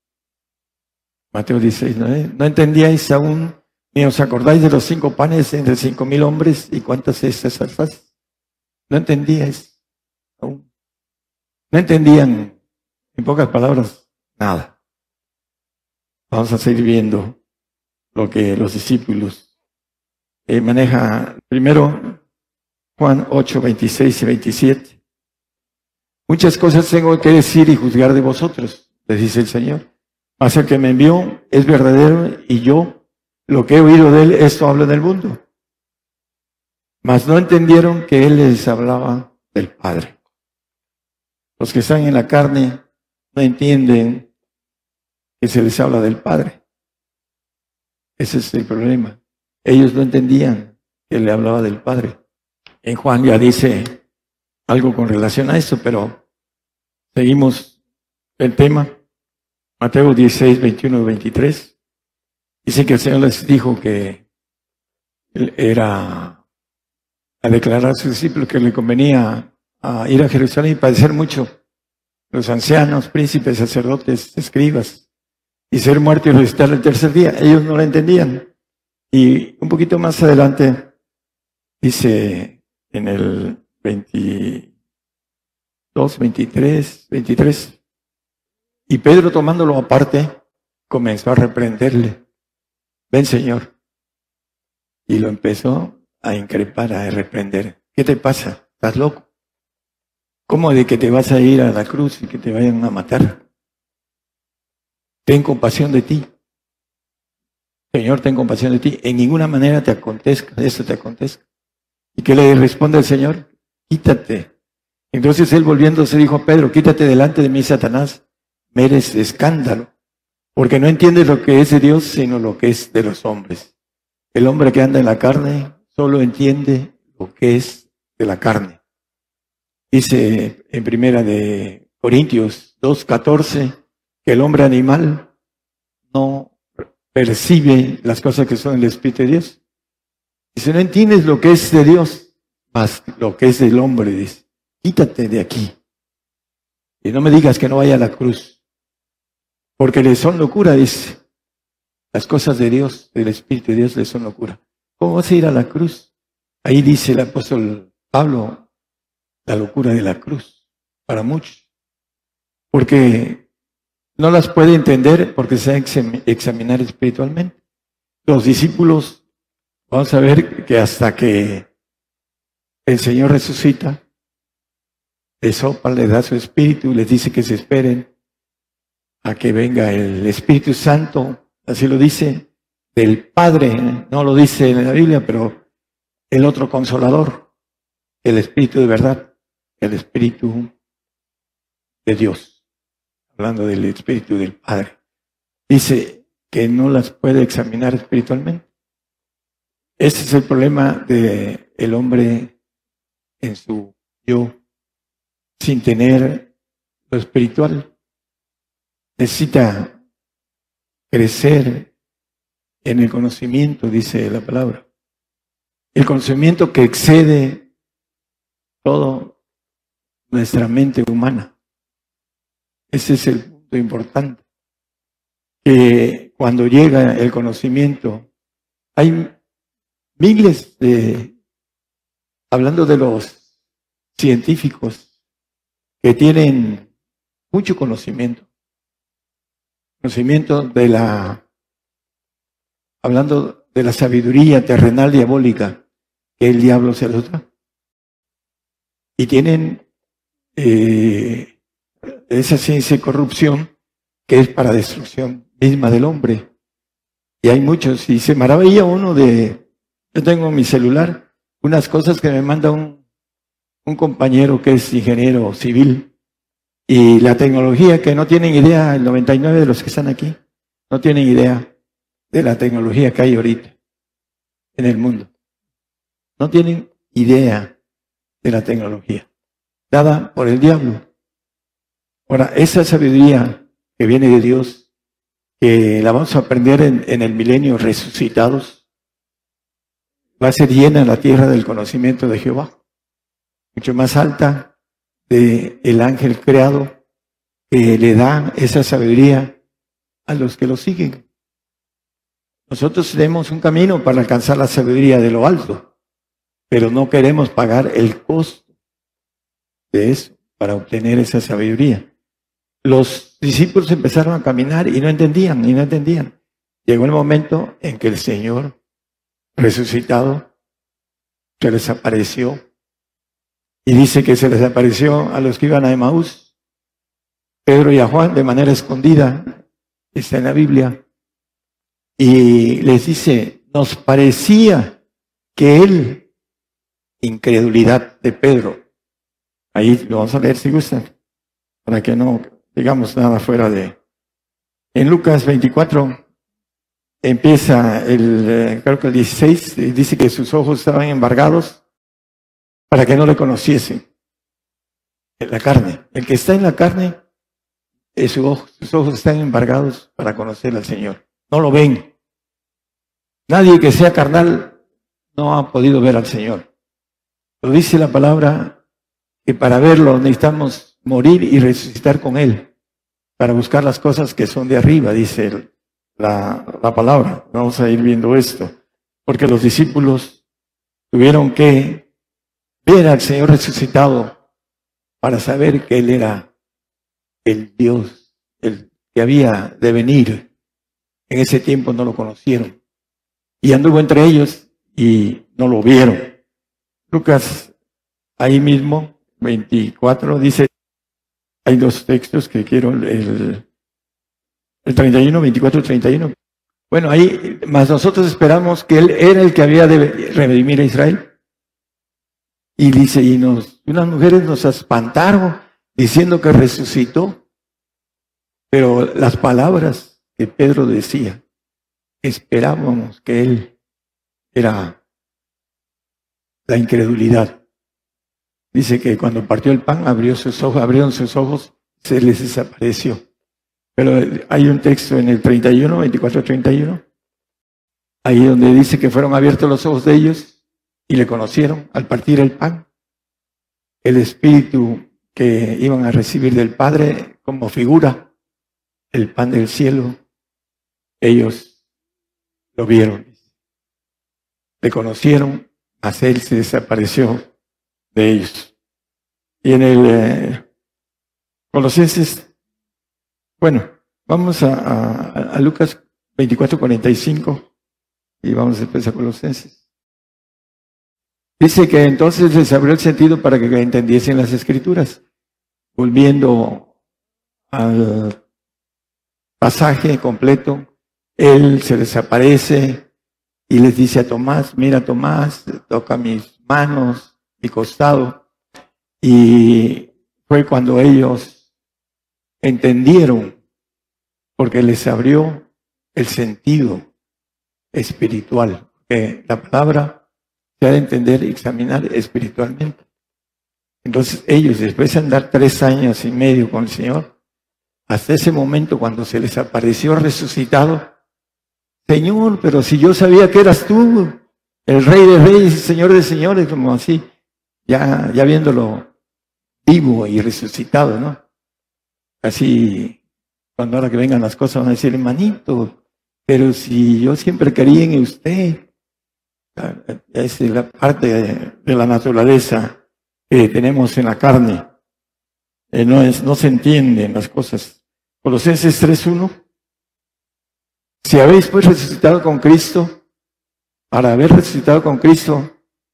Mateo 16, 9, no entendíais aún, ni os acordáis de los cinco panes entre cinco mil hombres y cuántas estas alfas. No entendíais aún. No entendían, en pocas palabras, nada. Vamos a seguir viendo lo que los discípulos eh, maneja. Primero, Juan 8, 26 y 27. Muchas cosas tengo que decir y juzgar de vosotros, les dice el Señor. Mas el que me envió es verdadero y yo, lo que he oído de él, esto habla del mundo. Mas no entendieron que él les hablaba del Padre. Los que están en la carne no entienden que se les habla del Padre. Ese es el problema. Ellos no entendían que le hablaba del Padre. En Juan ya dice algo con relación a eso, pero seguimos el tema. Mateo 16, 21 23. Dice que el Señor les dijo que era a declarar a sus discípulos que le convenía a ir a Jerusalén y padecer mucho. Los ancianos, príncipes, sacerdotes, escribas, y ser muerto y resucitar el tercer día. Ellos no lo entendían. Y un poquito más adelante dice en el 22, 23, 23, y Pedro tomándolo aparte, comenzó a reprenderle. Ven Señor. Y lo empezó a increpar, a reprender. ¿Qué te pasa? ¿Estás loco? ¿Cómo de que te vas a ir a la cruz y que te vayan a matar? Ten compasión de ti. Señor, ten compasión de ti. En ninguna manera te acontezca, eso te acontezca. ¿Y qué le responde el Señor? Quítate. Entonces él volviéndose dijo a Pedro, quítate delante de mí, Satanás. Me eres escándalo. Porque no entiendes lo que es de Dios, sino lo que es de los hombres. El hombre que anda en la carne solo entiende lo que es de la carne. Dice en primera de Corintios 2.14 que el hombre animal no percibe las cosas que son el Espíritu de Dios. Dice, no entiendes lo que es de Dios, más lo que es del hombre, dice, quítate de aquí. Y no me digas que no vaya a la cruz, porque le son locura, dice. Las cosas de Dios, del Espíritu de Dios, le son locura. ¿Cómo vas a ir a la cruz? Ahí dice el apóstol Pablo, la locura de la cruz para muchos. Porque no las puede entender porque se examinar espiritualmente. Los discípulos, vamos a ver que hasta que el Señor resucita, le sopla, le da su espíritu, les dice que se esperen a que venga el Espíritu Santo, así lo dice, del Padre, no lo dice en la Biblia, pero el otro consolador, el Espíritu de verdad el Espíritu de Dios, hablando del Espíritu del Padre. Dice que no las puede examinar espiritualmente. Ese es el problema del el hombre en su yo, sin tener lo espiritual. Necesita crecer en el conocimiento, dice la palabra. El conocimiento que excede todo nuestra mente humana. Ese es el punto importante. Que cuando llega el conocimiento, hay miles de, hablando de los científicos que tienen mucho conocimiento, conocimiento de la, hablando de la sabiduría terrenal diabólica que el diablo se los da. Y tienen eh, esa ciencia de corrupción que es para destrucción misma del hombre. Y hay muchos, y se maravilla uno de, yo tengo en mi celular unas cosas que me manda un compañero que es ingeniero civil y la tecnología que no tienen idea, el 99 de los que están aquí, no tienen idea de la tecnología que hay ahorita en el mundo. No tienen idea de la tecnología dada por el diablo. Ahora, esa sabiduría que viene de Dios, que la vamos a aprender en, en el milenio resucitados, va a ser llena la tierra del conocimiento de Jehová, mucho más alta el ángel creado que le da esa sabiduría a los que lo siguen. Nosotros tenemos un camino para alcanzar la sabiduría de lo alto, pero no queremos pagar el costo de eso para obtener esa sabiduría. Los discípulos empezaron a caminar y no entendían, y no entendían. Llegó el momento en que el Señor resucitado se les apareció y dice que se les apareció a los que iban a Emaús, Pedro y a Juan de manera escondida, está en la Biblia, y les dice, nos parecía que él, incredulidad de Pedro, ahí lo vamos a leer si gustan, para que no digamos nada fuera de... En Lucas 24 empieza el, eh, creo que el 16, eh, dice que sus ojos estaban embargados para que no le conociesen. En la carne. El que está en la carne, eh, sus ojos están embargados para conocer al Señor. No lo ven. Nadie que sea carnal no ha podido ver al Señor. Lo dice la palabra que para verlo necesitamos morir y resucitar con Él, para buscar las cosas que son de arriba, dice la, la palabra. Vamos a ir viendo esto, porque los discípulos tuvieron que ver al Señor resucitado para saber que Él era el Dios, el que había de venir. En ese tiempo no lo conocieron. Y anduvo entre ellos y no lo vieron. Lucas, ahí mismo, 24, dice, hay dos textos que quiero, el, el 31, 24, 31. Bueno, ahí, más nosotros esperamos que Él era el que había de redimir a Israel. Y dice, y nos, unas mujeres nos espantaron diciendo que resucitó. Pero las palabras que Pedro decía, esperábamos que Él era la incredulidad. Dice que cuando partió el pan, abrió sus ojos, abrieron sus ojos, se les desapareció. Pero hay un texto en el 31, 24, 31, ahí donde dice que fueron abiertos los ojos de ellos y le conocieron al partir el pan. El espíritu que iban a recibir del Padre como figura, el pan del cielo, ellos lo vieron. Le conocieron, hasta él se desapareció de ellos. Y en el eh, Colosenses, bueno, vamos a, a, Lucas 24, 45 y vamos después a Colosenses. Dice que entonces les abrió el sentido para que entendiesen las escrituras. Volviendo al pasaje completo, él se les aparece y les dice a Tomás, mira Tomás, toca mis manos, mi costado. Y fue cuando ellos entendieron, porque les abrió el sentido espiritual, que la palabra se ha de entender y examinar espiritualmente. Entonces ellos, después de andar tres años y medio con el Señor, hasta ese momento cuando se les apareció resucitado, Señor, pero si yo sabía que eras tú, el Rey de Reyes Señor de Señores, como así, ya, ya viéndolo vivo y resucitado, ¿no? Así, cuando ahora que vengan las cosas van a decir, hermanito, pero si yo siempre quería en usted, Es la parte de la naturaleza que tenemos en la carne. Eh, no, es, no se entienden las cosas. Colosenses 3.1. Si habéis pues resucitado con Cristo, para haber resucitado con Cristo,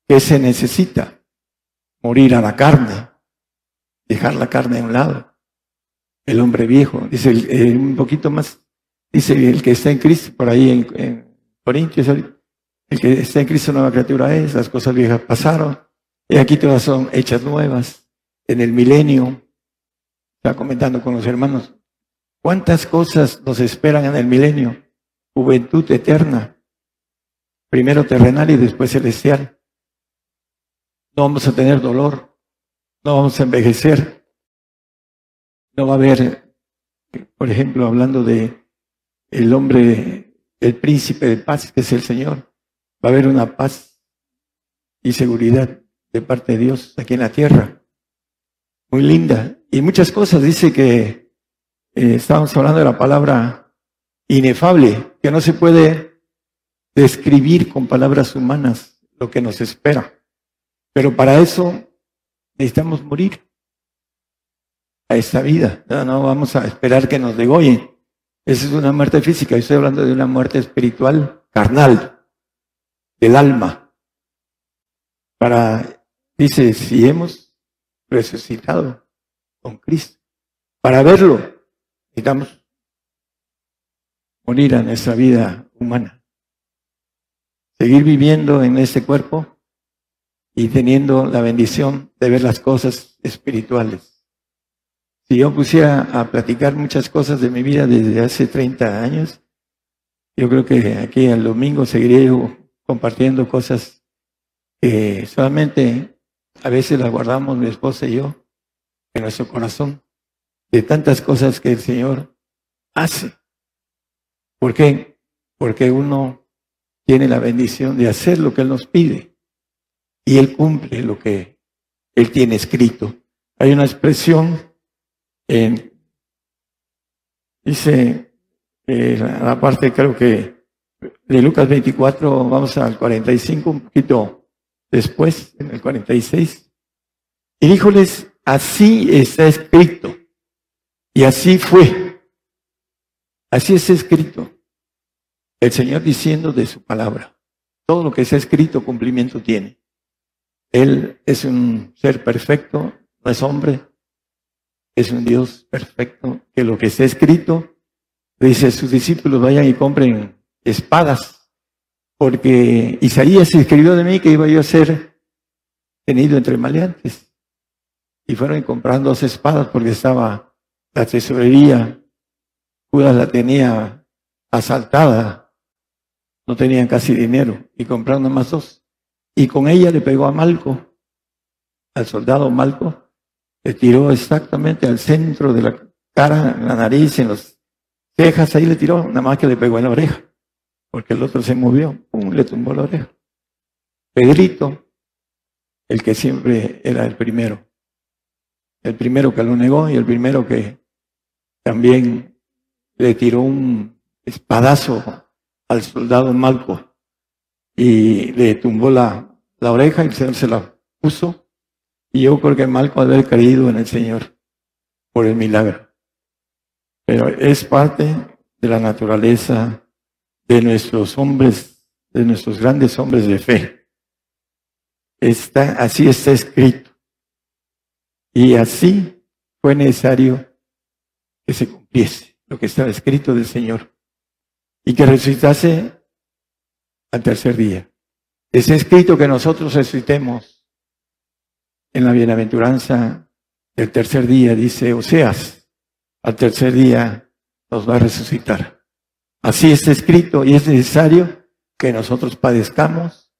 ¿qué se necesita? Morir a la carne, dejar la carne a un lado. El hombre viejo, dice eh, un poquito más, dice el que está en Cristo, por ahí en, en Corintios, el que está en Cristo nueva criatura es, las cosas viejas pasaron, y aquí todas son hechas nuevas. En el milenio, está comentando con los hermanos, ¿cuántas cosas nos esperan en el milenio? Juventud eterna, primero terrenal y después celestial. No vamos a tener dolor, no vamos a envejecer, no va a haber, por ejemplo, hablando de el hombre, el príncipe de paz, que es el Señor, va a haber una paz y seguridad de parte de Dios aquí en la tierra. Muy linda. Y muchas cosas. Dice que eh, estamos hablando de la palabra inefable, que no se puede describir con palabras humanas lo que nos espera. Pero para eso necesitamos morir a esta vida. No, no vamos a esperar que nos degollen. Esa es una muerte física. Yo estoy hablando de una muerte espiritual, carnal, del alma. Para Dice, si hemos resucitado con Cristo, para verlo, necesitamos morir a nuestra vida humana. Seguir viviendo en ese cuerpo y teniendo la bendición de ver las cosas espirituales. Si yo pusiera a platicar muchas cosas de mi vida desde hace 30 años, yo creo que aquí el domingo seguiré compartiendo cosas que solamente a veces la guardamos mi esposa y yo en nuestro corazón de tantas cosas que el Señor hace. ¿Por qué? Porque uno tiene la bendición de hacer lo que Él nos pide y Él cumple lo que Él tiene escrito. Hay una expresión en, dice, eh, la parte creo que de Lucas 24, vamos al 45, un poquito después, en el 46, y díjoles, así está escrito, y así fue, así está escrito, el Señor diciendo de su palabra, todo lo que está escrito cumplimiento tiene. Él es un ser perfecto, no es hombre, es un Dios perfecto, que lo que está escrito, dice, sus discípulos vayan y compren espadas porque Isaías escribió de mí que iba yo a ser tenido entre maleantes. Y fueron comprando dos espadas porque estaba la tesorería, Judas la tenía asaltada, no tenían casi dinero, y compraron más dos. Y con ella le pegó a Malco, al soldado Malco, le tiró exactamente al centro de la cara, en la nariz, en las cejas, ahí le tiró, nada más que le pegó en la oreja porque el otro se movió, ¡pum! le tumbó la oreja. Pedrito, el que siempre era el primero, el primero que lo negó y el primero que también le tiró un espadazo al soldado Malco y le tumbó la, la oreja y el Señor se la puso. Y yo creo que Malco haber creído en el Señor por el milagro. Pero es parte de la naturaleza de nuestros hombres, de nuestros grandes hombres de fe. Está, así está escrito. Y así fue necesario que se cumpliese lo que estaba escrito del Señor y que resucitase al tercer día. Es escrito que nosotros resucitemos en la bienaventuranza del tercer día, dice Oseas, al tercer día nos va a resucitar. Así está escrito y es necesario que nosotros padezcamos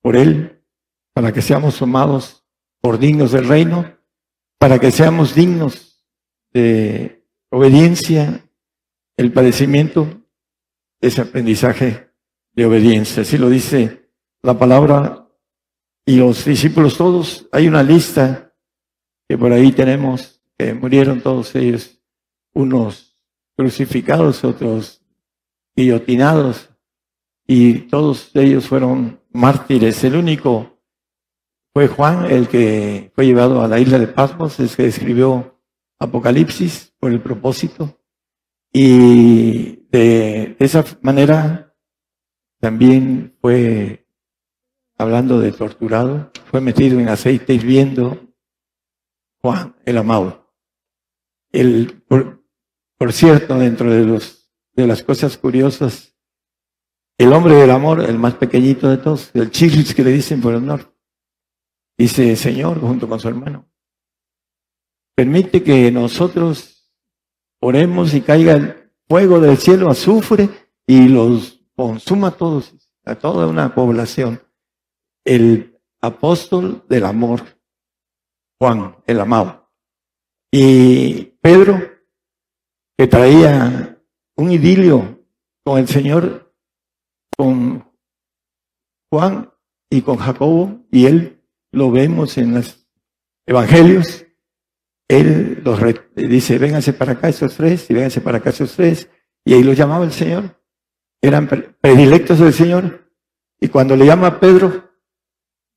por Él, para que seamos tomados por dignos del reino, para que seamos dignos de obediencia, el padecimiento es aprendizaje de obediencia. Así lo dice la palabra y los discípulos todos. Hay una lista que por ahí tenemos, que murieron todos ellos, unos crucificados, otros guillotinados, y todos ellos fueron mártires. El único fue Juan, el que fue llevado a la isla de Pasmos, es que escribió Apocalipsis por el propósito. Y de esa manera también fue, hablando de torturado, fue metido en aceite hirviendo Juan, el amado. El, por cierto, dentro de, los, de las cosas curiosas, el hombre del amor, el más pequeñito de todos, el chirris que le dicen por el norte, dice, Señor, junto con su hermano, permite que nosotros oremos y caiga el fuego del cielo, azufre, y los consuma todos, a toda una población. El apóstol del amor, Juan, el amado. Y Pedro, que traía un idilio con el Señor, con Juan y con Jacobo, y él lo vemos en los evangelios, él los dice, vénganse para acá esos tres, y vénganse para acá esos tres, y ahí los llamaba el Señor. Eran predilectos del Señor. Y cuando le llama a Pedro,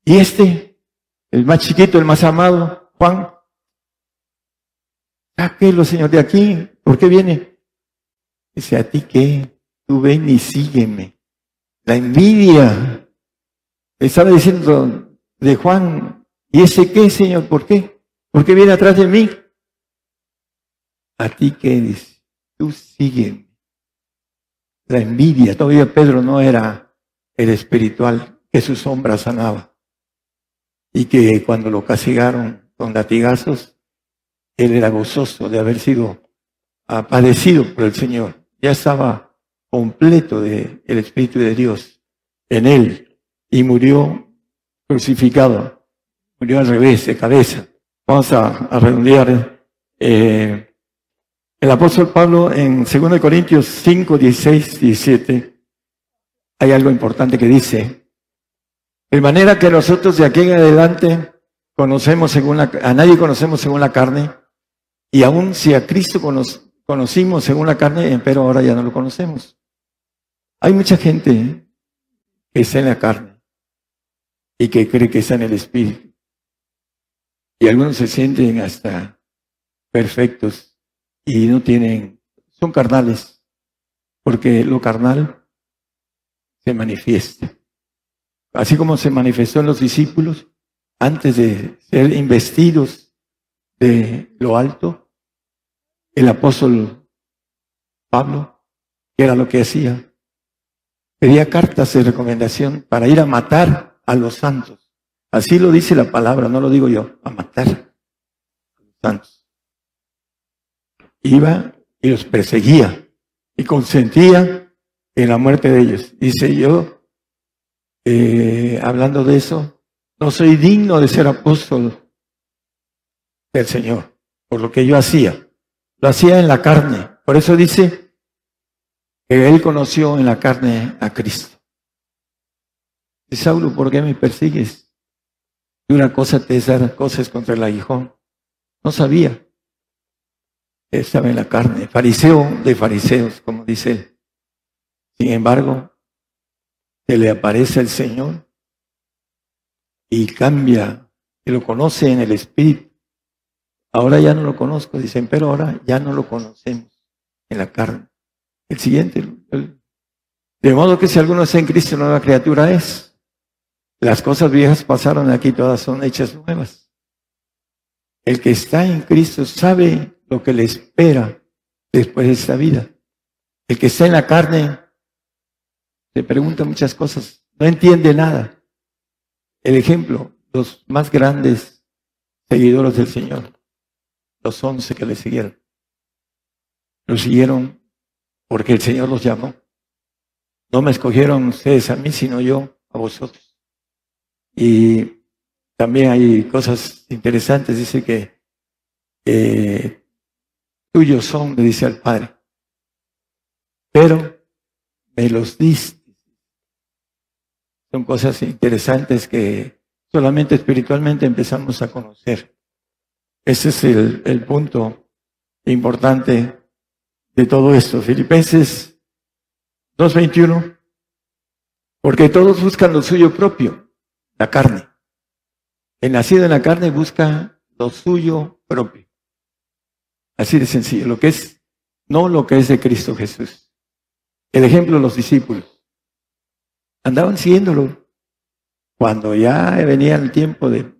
y este, el más chiquito, el más amado, Juan, lo Señor, de aquí, ¿por qué viene? Dice, a ti qué, tú ven y sígueme. La envidia. Estaba diciendo de Juan, ¿y ese qué, Señor? ¿Por qué? ¿Por qué viene atrás de mí? A ti qué, dice, tú sígueme. La envidia, todavía Pedro no era el espiritual que su sombra sanaba. Y que cuando lo castigaron con latigazos, él era gozoso de haber sido padecido por el Señor. Ya estaba completo del el Espíritu de Dios en él y murió crucificado. Murió al revés, de cabeza. Vamos a, redondear. Eh, el apóstol Pablo en 2 Corintios 5, 16, 17, hay algo importante que dice, de manera que nosotros de aquí en adelante conocemos según la, a nadie conocemos según la carne, y aún si a Cristo conocimos según la carne, pero ahora ya no lo conocemos. Hay mucha gente que está en la carne y que cree que está en el Espíritu. Y algunos se sienten hasta perfectos y no tienen, son carnales, porque lo carnal se manifiesta. Así como se manifestó en los discípulos antes de ser investidos de lo alto, el apóstol Pablo, que era lo que hacía, pedía cartas de recomendación para ir a matar a los santos. Así lo dice la palabra, no lo digo yo, a matar a los santos. Iba y los perseguía y consentía en la muerte de ellos. Dice yo, eh, hablando de eso, no soy digno de ser apóstol del Señor, por lo que yo hacía. Lo hacía en la carne. Por eso dice que él conoció en la carne a Cristo. Y Saulo, ¿por qué me persigues? Y una cosa te es dar cosas contra el aguijón. No sabía. Estaba en la carne. Fariseo de fariseos, como dice él. Sin embargo, se le aparece el Señor y cambia, y lo conoce en el Espíritu Ahora ya no lo conozco, dicen, pero ahora ya no lo conocemos en la carne. El siguiente, de modo que si alguno está en Cristo, nueva criatura es. Las cosas viejas pasaron aquí, todas son hechas nuevas. El que está en Cristo sabe lo que le espera después de esta vida. El que está en la carne se pregunta muchas cosas, no entiende nada. El ejemplo, los más grandes seguidores del Señor los once que le siguieron. Lo siguieron porque el Señor los llamó. No me escogieron ustedes a mí, sino yo a vosotros. Y también hay cosas interesantes. Dice que eh, tuyos son, le dice al Padre. Pero me los diste. Son cosas interesantes que solamente espiritualmente empezamos a conocer. Ese es el, punto importante de todo esto. Filipenses 2.21 Porque todos buscan lo suyo propio, la carne. El nacido en la carne busca lo suyo propio. Así de sencillo, lo que es, no lo que es de Cristo Jesús. El ejemplo de los discípulos. Andaban siguiéndolo. Cuando ya venía el tiempo de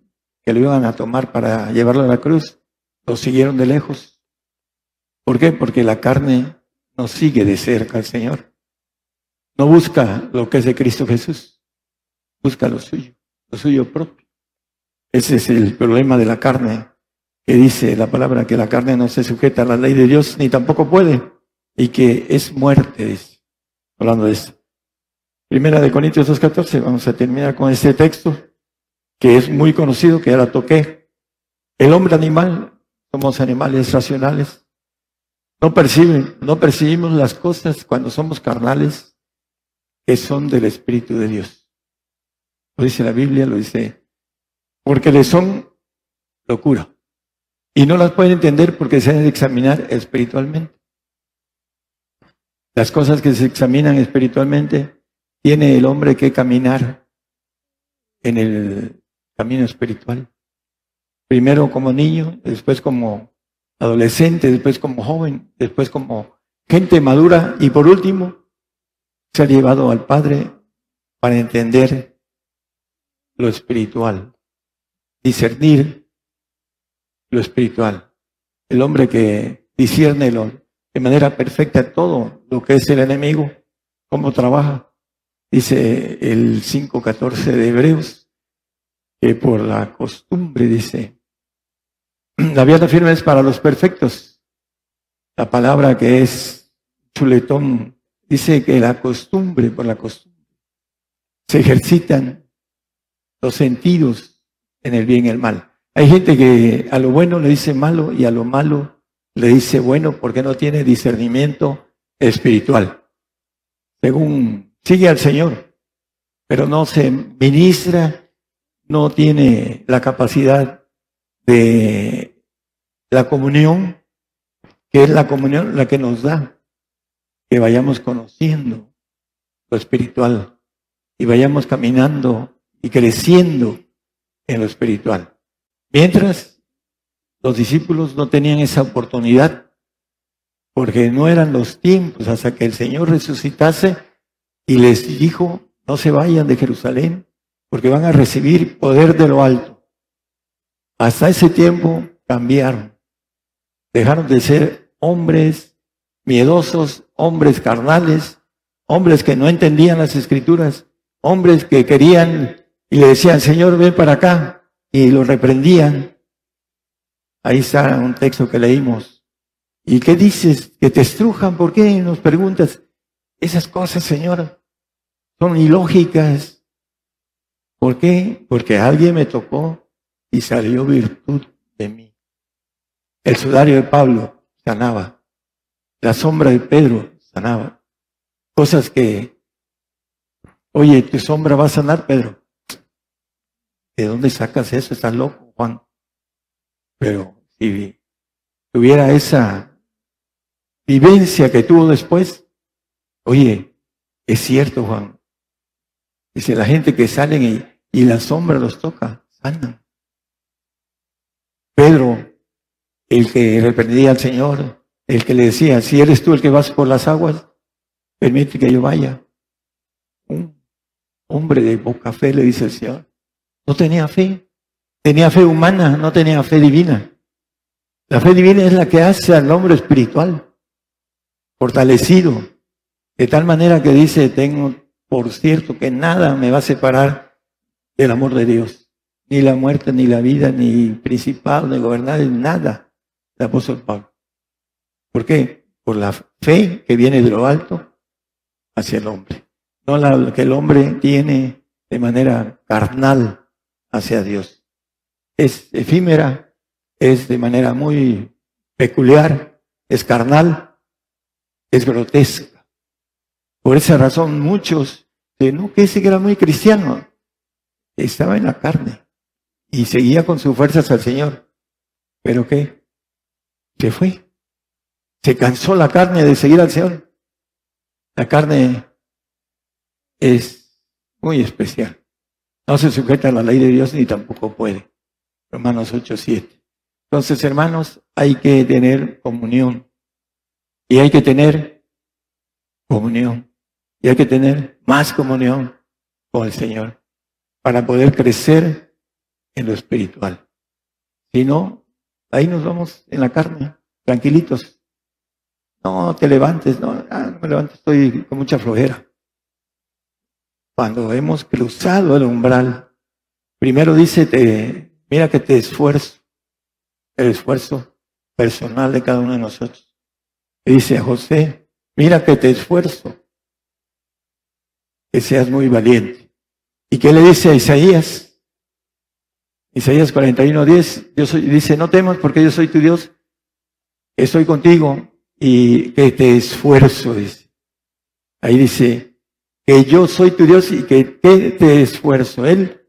que lo iban a tomar para llevarlo a la cruz, lo siguieron de lejos. ¿Por qué? Porque la carne no sigue de cerca al Señor. No busca lo que es de Cristo Jesús. Busca lo suyo, lo suyo propio. Ese es el problema de la carne, que dice la palabra que la carne no se sujeta a la ley de Dios ni tampoco puede, y que es muerte, dice, hablando de eso. Primera de Corintios 2.14, vamos a terminar con este texto, que es muy conocido, que ya la toqué. El hombre animal, somos animales racionales, no perciben, no percibimos las cosas cuando somos carnales que son del Espíritu de Dios. Lo dice la Biblia, lo dice, porque le son locura. Y no las pueden entender porque se han de examinar espiritualmente. Las cosas que se examinan espiritualmente, tiene el hombre que caminar en el camino espiritual. Primero como niño, después como adolescente, después como joven, después como gente madura y por último se ha llevado al Padre para entender lo espiritual, discernir lo espiritual. El hombre que discierne de manera perfecta todo lo que es el enemigo, cómo trabaja. Dice el 5.14 de Hebreos, por la costumbre, dice, la vida firme es para los perfectos. La palabra que es chuletón dice que la costumbre, por la costumbre, se ejercitan los sentidos en el bien y el mal. Hay gente que a lo bueno le dice malo y a lo malo le dice bueno porque no tiene discernimiento espiritual. Según sigue al Señor, pero no se ministra, no tiene la capacidad de la comunión, que es la comunión la que nos da que vayamos conociendo lo espiritual y vayamos caminando y creciendo en lo espiritual. Mientras los discípulos no tenían esa oportunidad, porque no eran los tiempos hasta que el Señor resucitase y les dijo, no se vayan de Jerusalén, porque van a recibir poder de lo alto. Hasta ese tiempo cambiaron. Dejaron de ser hombres miedosos, hombres carnales, hombres que no entendían las escrituras, hombres que querían y le decían, Señor, ven para acá, y lo reprendían. Ahí está un texto que leímos. ¿Y qué dices? Que te estrujan, ¿por qué? Nos preguntas. Esas cosas, Señor, son ilógicas. ¿Por qué? Porque alguien me tocó y salió virtud de mí. El sudario de Pablo sanaba. La sombra de Pedro sanaba. Cosas que, oye, tu sombra va a sanar, Pedro. ¿De dónde sacas eso? Estás loco, Juan. Pero si tuviera esa vivencia que tuvo después, oye, es cierto, Juan. Dice la gente que salen y, la sombra los toca, sanan. Pedro, el que reprendía al Señor, el que le decía, si eres tú el que vas por las aguas, permite que yo vaya. Un hombre de poca fe le dice el Señor. No tenía fe. Tenía fe humana, no tenía fe divina. La fe divina es la que hace al hombre espiritual, fortalecido, de tal manera que dice, tengo por cierto que nada me va a separar del amor de Dios. Ni la muerte, ni la vida, ni principal, ni gobernar, nada. El apóstol Pablo. ¿Por qué? Por la fe que viene de lo alto hacia el hombre. No la que el hombre tiene de manera carnal hacia Dios. Es efímera, es de manera muy peculiar, es carnal, es grotesca. Por esa razón muchos, de no que ese que era muy cristiano, estaba en la carne y seguía con sus fuerzas al Señor. ¿Pero qué? Se fue. Se cansó la carne de seguir al Señor. La carne es muy especial. No se sujeta a la ley de Dios ni tampoco puede. Romanos 8, 7. Entonces, hermanos, hay que tener comunión. Y hay que tener comunión. Y hay que tener más comunión con el Señor para poder crecer en lo espiritual. Si no, ahí nos vamos en la carne, tranquilitos. No te levantes, no, ah, no me levantes, estoy con mucha flojera. Cuando hemos cruzado el umbral, primero dice, te, mira que te esfuerzo, el esfuerzo personal de cada uno de nosotros. Dice a José, mira que te esfuerzo, que seas muy valiente. ¿Y qué le dice a Isaías? Isaías 41, 10, yo soy, dice, no temas porque yo soy tu Dios, estoy contigo y que te esfuerzo, dice. Ahí dice, que yo soy tu Dios y que te esfuerzo. Él,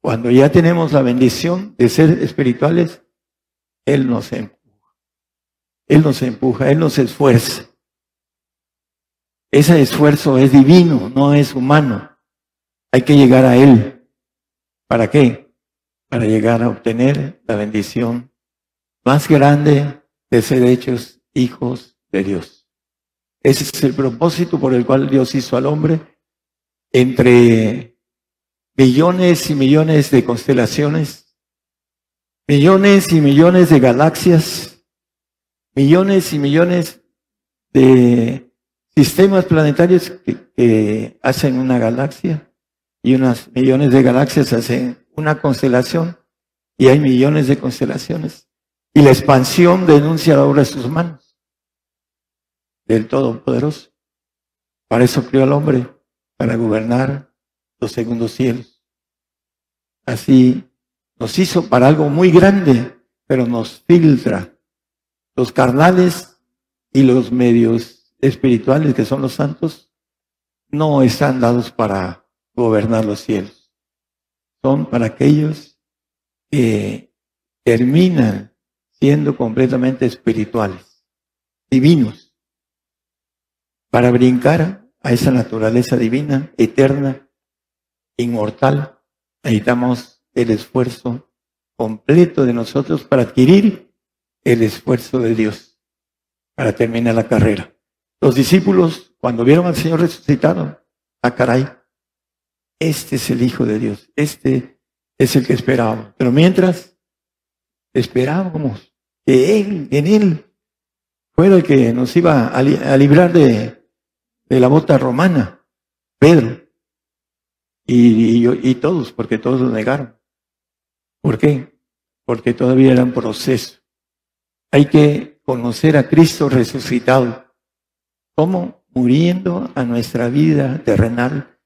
cuando ya tenemos la bendición de ser espirituales, Él nos empuja. Él nos empuja, Él nos esfuerza. Ese esfuerzo es divino, no es humano. Hay que llegar a Él. ¿Para qué? Para llegar a obtener la bendición más grande de ser hechos hijos de Dios. Ese es el propósito por el cual Dios hizo al hombre entre millones y millones de constelaciones, millones y millones de galaxias, millones y millones de sistemas planetarios que, hacen una galaxia y unas millones de galaxias hacen una constelación y hay millones de constelaciones. Y la expansión denuncia la obra de sus manos, del Todopoderoso. Para eso crió al hombre, para gobernar los segundos cielos. Así nos hizo para algo muy grande, pero nos filtra los carnales y los medios espirituales que son los santos no están dados para gobernar los cielos. Son para aquellos que terminan siendo completamente espirituales, divinos, para brincar a esa naturaleza divina, eterna, inmortal. Necesitamos el esfuerzo completo de nosotros para adquirir el esfuerzo de Dios, para terminar la carrera. Los discípulos, cuando vieron al Señor resucitado, ah, caray, este es el Hijo de Dios, este es el que esperábamos. Pero mientras esperábamos que Él, en Él, fuera el que nos iba a, librar de, la bota romana, Pedro, y, y todos, porque todos lo negaron. ¿Por qué? Porque todavía era un proceso. Hay que conocer a Cristo resucitado como muriendo a nuestra vida terrenal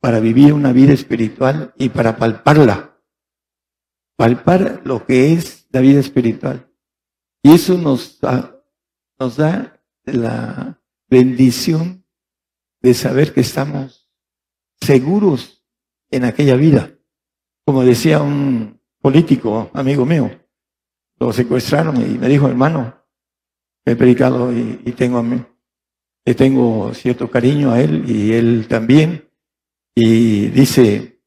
para vivir una vida espiritual y para palparla. Palpar lo que es la vida espiritual. Y eso nos da, nos da la bendición de saber que estamos seguros en aquella vida. Como decía un político, amigo mío, lo secuestraron y me dijo, hermano, he predicado y, y tengo a mí, le tengo cierto cariño a él y él también. Y dice,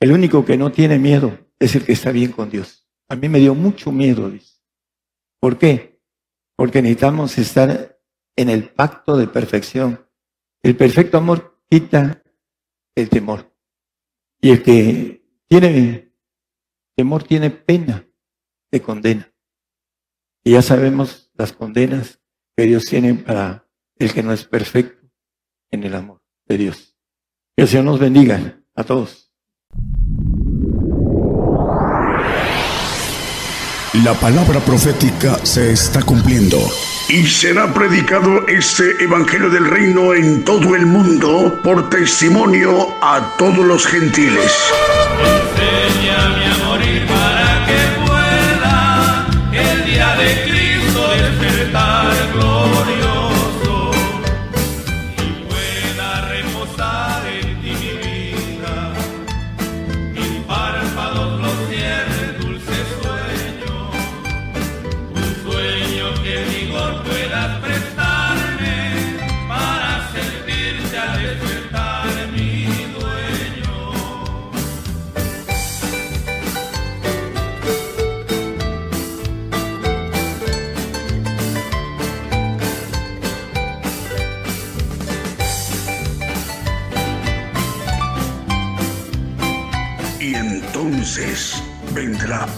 el único que no tiene miedo es el que está bien con Dios. A mí me dio mucho miedo, dice. ¿Por qué? Porque necesitamos estar en el pacto de perfección. El perfecto amor quita el temor. Y el que tiene temor tiene pena de condena. Y ya sabemos las condenas que Dios tiene para el que no es perfecto en el amor de Dios. Que el Señor nos bendiga a todos. La palabra profética se está cumpliendo. Y será predicado este Evangelio del Reino en todo el mundo por testimonio a todos los gentiles. a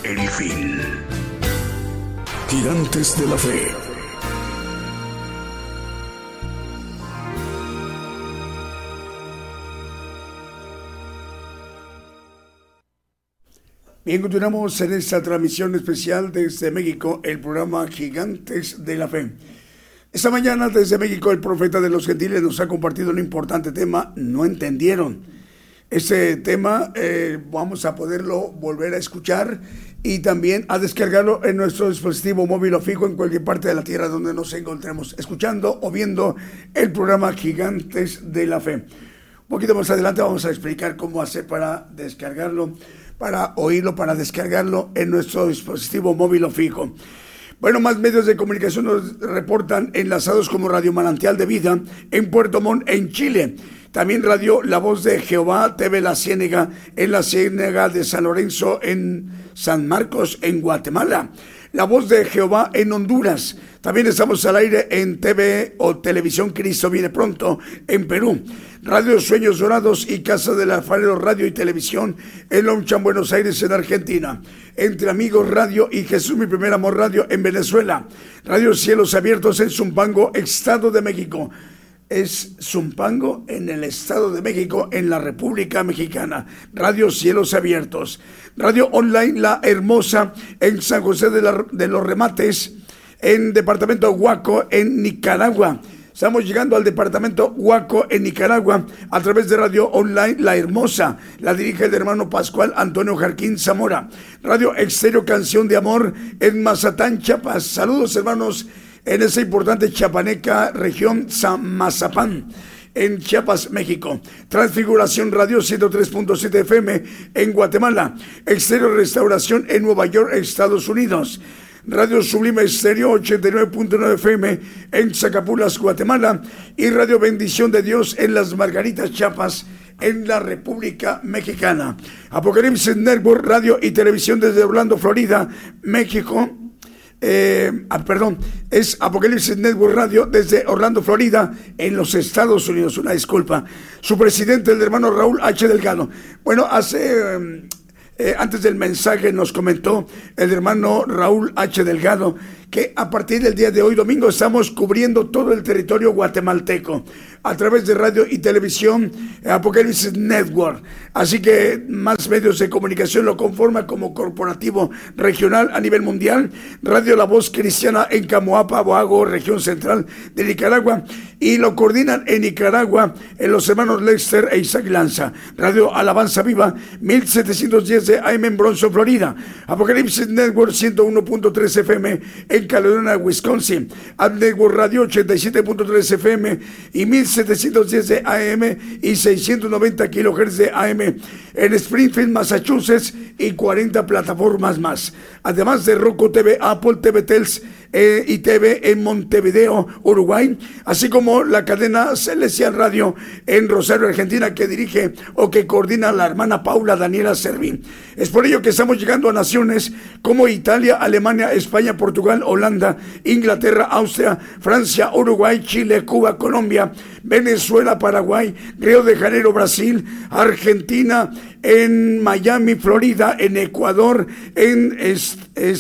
el fin. Gigantes de la Fe. Bien, continuamos en esta transmisión especial desde México, el programa Gigantes de la Fe. Esta mañana desde México el profeta de los gentiles nos ha compartido un importante tema, no entendieron. Ese tema eh, vamos a poderlo volver a escuchar y también a descargarlo en nuestro dispositivo móvil o fijo en cualquier parte de la tierra donde nos encontremos, escuchando o viendo el programa Gigantes de la Fe. Un poquito más adelante vamos a explicar cómo hacer para descargarlo para oírlo, para descargarlo en nuestro dispositivo móvil o fijo. Bueno, más medios de comunicación nos reportan enlazados como Radio Manantial de Vida en Puerto Montt, en Chile. También Radio La Voz de Jehová, TV La Ciénega, en la Ciénega de San Lorenzo, en San Marcos, en Guatemala. La Voz de Jehová en Honduras. También estamos al aire en TV o Televisión Cristo Viene Pronto en Perú. Radio Sueños Dorados y Casa del Alfarero Radio y Televisión en Lonchan, Buenos Aires, en Argentina. Entre Amigos Radio y Jesús Mi Primer Amor Radio en Venezuela. Radio Cielos Abiertos en Zumpango, Estado de México. Es Zumpango en el Estado de México, en la República Mexicana. Radio Cielos Abiertos. Radio Online La Hermosa en San José de, de los Remates, en Departamento Huaco, en Nicaragua Estamos llegando al departamento Huaco en Nicaragua a través de Radio Online La Hermosa. La dirige el hermano Pascual Antonio Jarquín Zamora. Radio Exterior Canción de Amor en Mazatán, Chiapas. Saludos hermanos en esa importante chapaneca región San Mazapán en Chiapas, México. Transfiguración Radio 103.7 FM en Guatemala. Exterior Restauración en Nueva York, Estados Unidos. Radio Sublime Estéreo 89.9 FM en Zacapulas, Guatemala y Radio Bendición de Dios en Las Margaritas, Chiapas en la República Mexicana. Apocalipsis Network, radio y televisión desde Orlando, Florida, México. Eh, ah, perdón, es Apocalipsis Network Radio desde Orlando, Florida, en los Estados Unidos. Una disculpa. Su presidente, el hermano Raúl H. Delgado. Bueno, hace em, eh, antes del mensaje nos comentó el hermano Raúl H. Delgado que a partir del día de hoy, domingo, estamos cubriendo todo el territorio guatemalteco a través de radio y televisión Apocalipsis Network. Así que más medios de comunicación lo conforman como corporativo regional a nivel mundial. Radio La Voz Cristiana en Camoapa, Boago, región central de Nicaragua. Y lo coordinan en Nicaragua en los hermanos Lester e Isaac Lanza. Radio Alabanza Viva, 1710 de AM en Bronzo, Florida. Apocalipsis Network 101.3 FM en Caledonia, Wisconsin. Ad Network Radio 87.3 FM y 1710 de AM y 690 kilohertz de AM en Springfield, Massachusetts y 40 plataformas más. Además de Roku TV, Apple TV Tels eh, y TV en Montevideo, Uruguay, así como la cadena Celestial Radio en Rosario, Argentina, que dirige o que coordina la hermana Paula Daniela Servín. Es por ello que estamos llegando a naciones como Italia, Alemania, España, Portugal, Holanda, Inglaterra, Austria, Francia, Uruguay, Chile, Cuba, Colombia, Venezuela, Paraguay, Río de Janeiro, Brasil, Argentina, en Miami, Florida, en Ecuador, en es,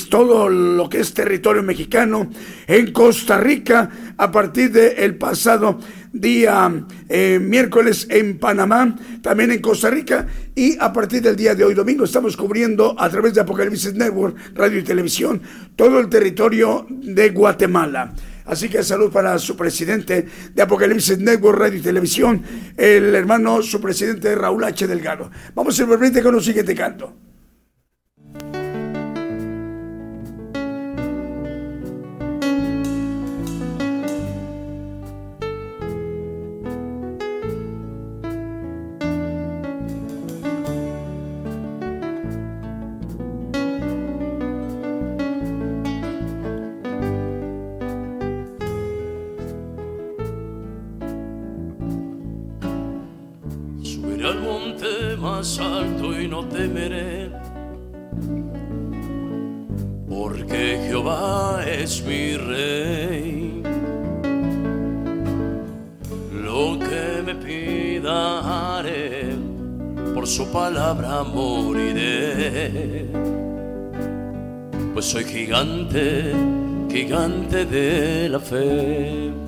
todo lo que es territorio mexicano, en Costa Rica, a partir del pasado día eh, miércoles en Panamá, también en Costa Rica y a partir del día de hoy domingo estamos cubriendo a través de Apocalipsis Network, radio y televisión, todo el territorio de Guatemala. Así que salud para su presidente de Apocalipsis Network Radio y Televisión, el hermano, su presidente Raúl H. Delgado. Vamos a simplemente con un siguiente canto. alto y no temeré. Porque Jehová es mi rey. Lo que me pida haré, por su palabra moriré. Pues soy gigante, gigante de la fe.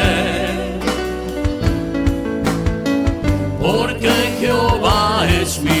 porque Jehová es mi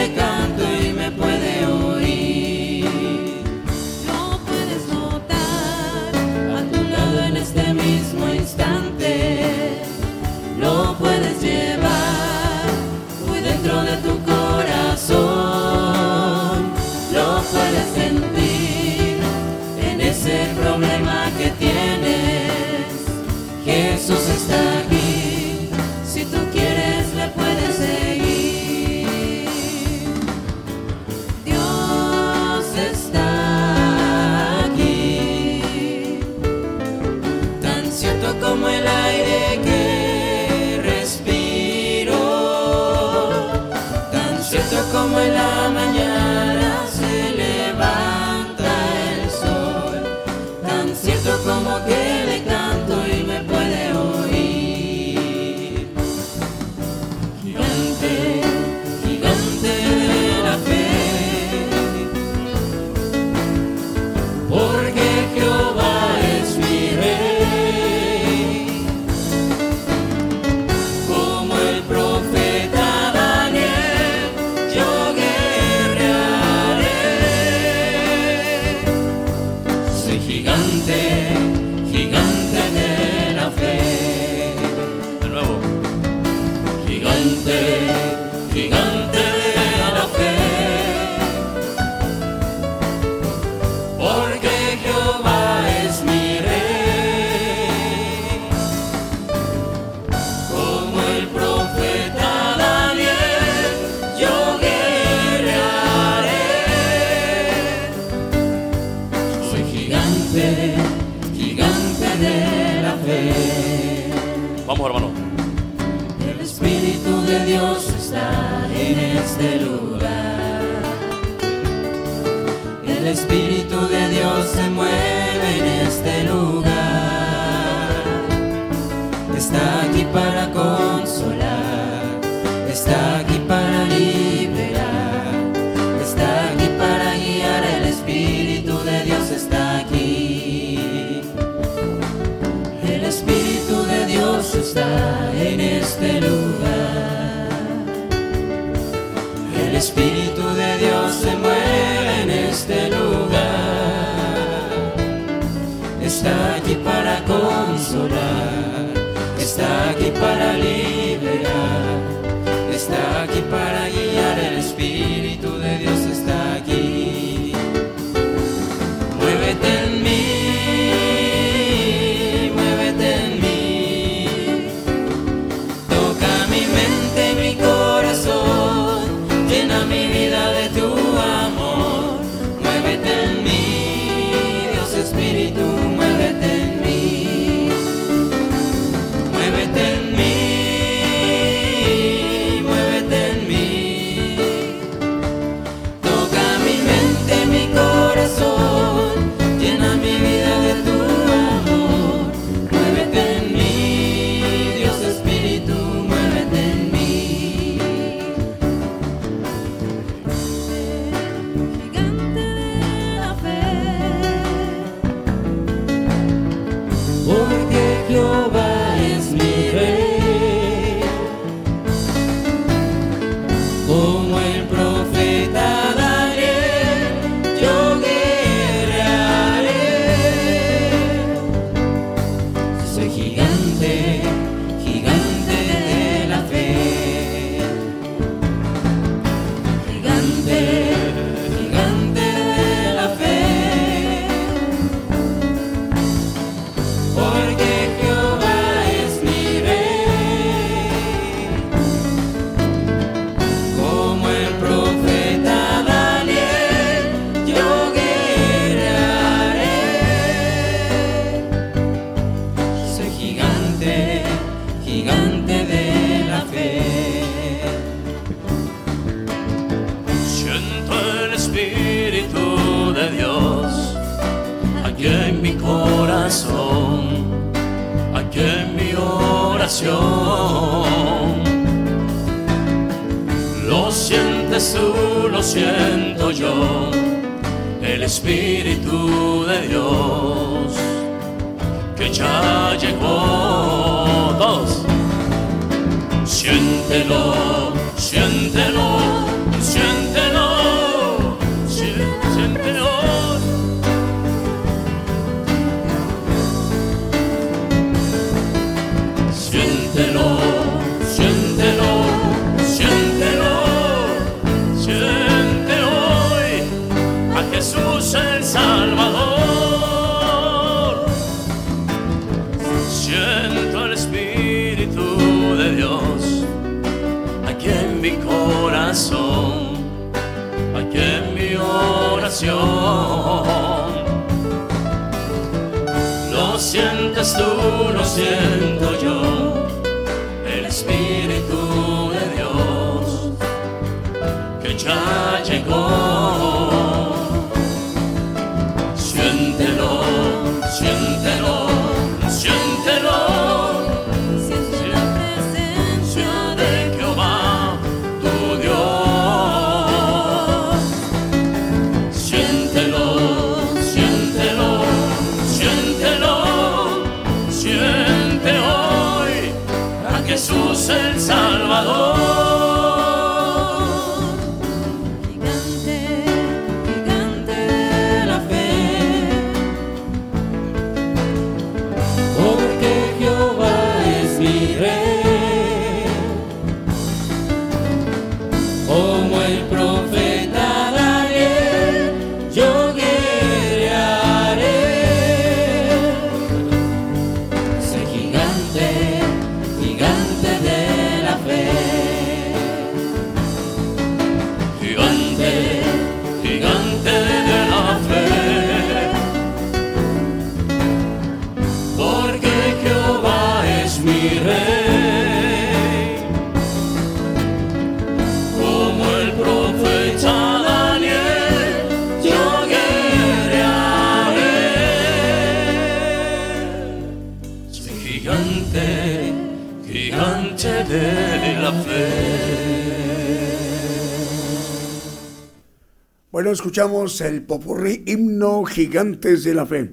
escuchamos el popurrí himno Gigantes de la Fe.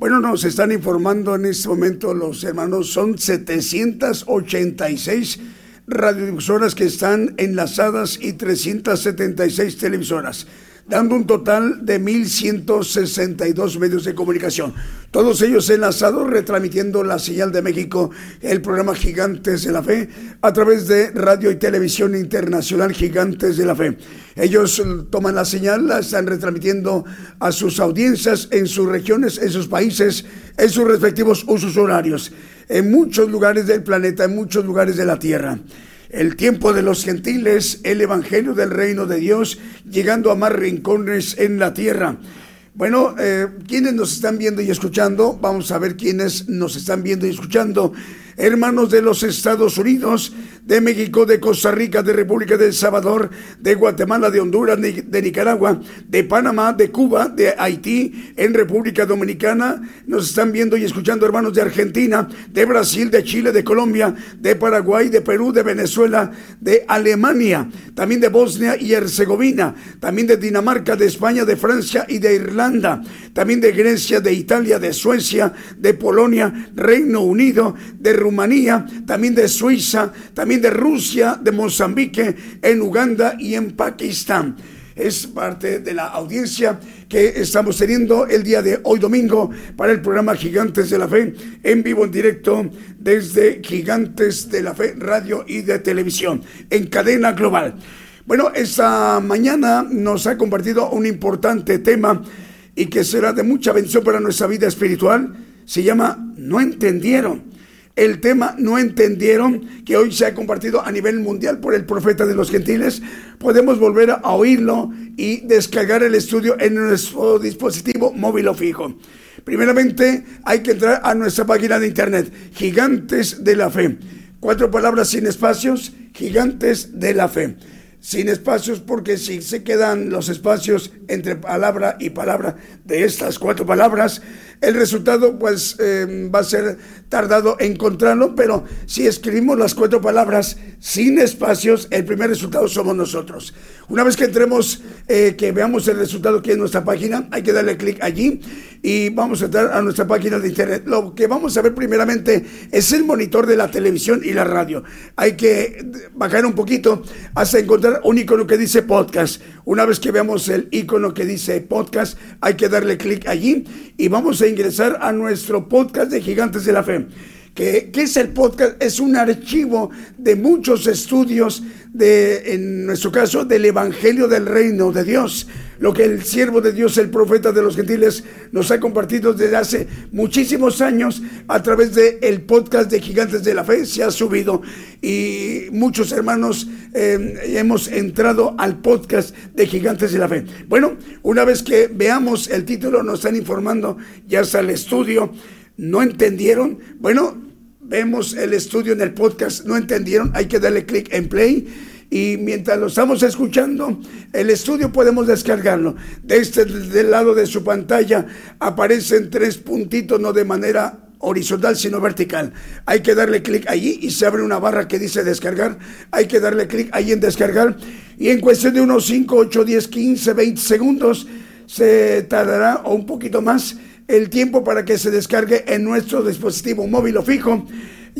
Bueno, nos están informando en este momento los hermanos, son 786 radiodifusoras que están enlazadas y 376 televisoras, dando un total de 1.162 medios de comunicación. Todos ellos enlazados, retransmitiendo la señal de México, el programa Gigantes de la Fe, a través de Radio y Televisión Internacional Gigantes de la Fe. Ellos toman la señal, la están retransmitiendo a sus audiencias en sus regiones, en sus países, en sus respectivos usos horarios, en muchos lugares del planeta, en muchos lugares de la Tierra. El tiempo de los gentiles, el Evangelio del Reino de Dios, llegando a más rincones en la tierra. Bueno, eh, ¿quiénes nos están viendo y escuchando? Vamos a ver quiénes nos están viendo y escuchando. Hermanos de los Estados Unidos, de México, de Costa Rica, de República del Salvador, de Guatemala, de Honduras, de, Nicaragua, de Panamá, de Cuba, de Haití, en República Dominicana. Nos están viendo y escuchando hermanos de Argentina, de Brasil, de Chile, de Colombia, de Paraguay, de Perú, de Venezuela, de Alemania, también de Bosnia y Herzegovina, también de Dinamarca, de España, de Francia y de Irlanda, también de Grecia, de Italia, de Suecia, de Polonia, Reino Unido, de Rumanía, también de Suiza, también de Rusia, de Mozambique, en Uganda y en Pakistán. Es parte de la audiencia que estamos teniendo el día de hoy domingo para el programa Gigantes de la Fe en vivo en directo desde Gigantes de la Fe Radio y de Televisión en cadena global. Bueno, esta mañana nos ha compartido un importante tema y que será de mucha bendición para nuestra vida espiritual. Se llama No entendieron el tema no entendieron, que hoy se ha compartido a nivel mundial por el profeta de los gentiles, podemos volver a oírlo y descargar el estudio en nuestro dispositivo móvil o fijo. Primeramente hay que entrar a nuestra página de internet, Gigantes de la Fe. Cuatro palabras sin espacios, Gigantes de la Fe sin espacios porque si se quedan los espacios entre palabra y palabra de estas cuatro palabras, el resultado pues eh, va a ser tardado encontrarlo, pero si escribimos las cuatro palabras sin espacios, el primer resultado somos nosotros. Una vez que entremos, eh, que veamos el resultado que es nuestra página, hay que darle clic allí y vamos a entrar a nuestra página de internet. Lo que vamos a ver primeramente es el monitor de la televisión y la radio. Hay que bajar un poquito hasta encontrar un icono que dice podcast. Una vez que veamos el icono que dice podcast, hay que darle clic allí y vamos a ingresar a nuestro podcast de Gigantes de la Fe. ¿Qué, ¿Qué, es el podcast? Es un archivo de muchos estudios, de, en nuestro caso, del Evangelio del Reino de Dios. Lo que el siervo de Dios, el profeta de los gentiles, nos ha compartido desde hace muchísimos años a través del el podcast de Gigantes de la Fe. Se ha subido y muchos hermanos eh, hemos entrado al podcast de Gigantes de la Fe. Bueno, una vez que veamos el título, nos están informando, ya está el estudio. ¿No entendieron? Bueno, vemos el estudio en el podcast, no entendieron, hay que darle clic en play y mientras lo estamos escuchando, el estudio podemos descargarlo. De este lado de su pantalla aparecen tres puntitos, no de manera horizontal sino vertical. Hay que darle clic allí y se abre una barra que dice descargar. Hay que darle clic allí en descargar y en cuestión de unos 5, 8, 10, 15, 20 segundos se tardará o un poquito más el tiempo para que se descargue en nuestro dispositivo móvil o fijo,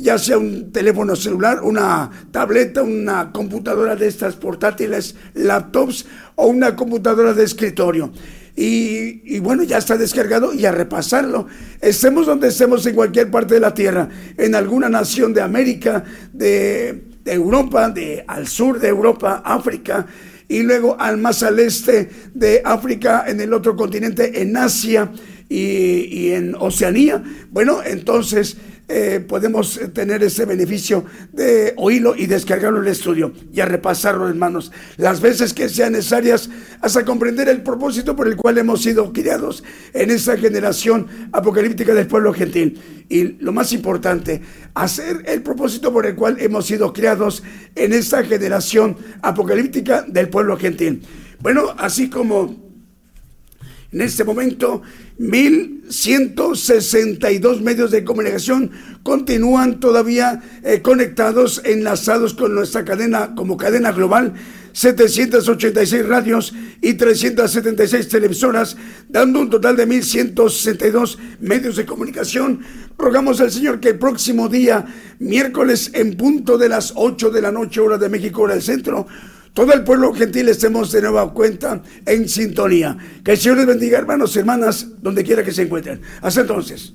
ya sea un teléfono celular, una tableta, una computadora de estas portátiles, laptops o una computadora de escritorio. Y, bueno, ya está descargado y a repasarlo. Estemos donde estemos en cualquier parte de la Tierra, en alguna nación de América, de, Europa, de, al sur de Europa, África, y luego al más al este de África, en el otro continente, en Asia y en Oceanía. Bueno, entonces eh, podemos tener ese beneficio de oírlo y descargarlo en el estudio y a repasarlo, hermanos, las veces que sean necesarias hasta comprender el propósito por el cual hemos sido criados en esta generación apocalíptica del pueblo gentil. Y lo más importante, hacer el propósito por el cual hemos sido criados en esta generación apocalíptica del pueblo gentil. Bueno, así como En este momento, 1.162 medios de comunicación continúan todavía eh, conectados, enlazados con nuestra cadena como cadena global 786 radios y 376 televisoras, dando un total de 1.162 medios de comunicación. Rogamos al Señor que el próximo día, miércoles en punto de las 8 de la noche, hora de México, hora del centro, todo el pueblo gentil estemos de nueva cuenta en sintonía. Que el Señor les bendiga, hermanos y hermanas, donde quiera que se encuentren. Hasta entonces.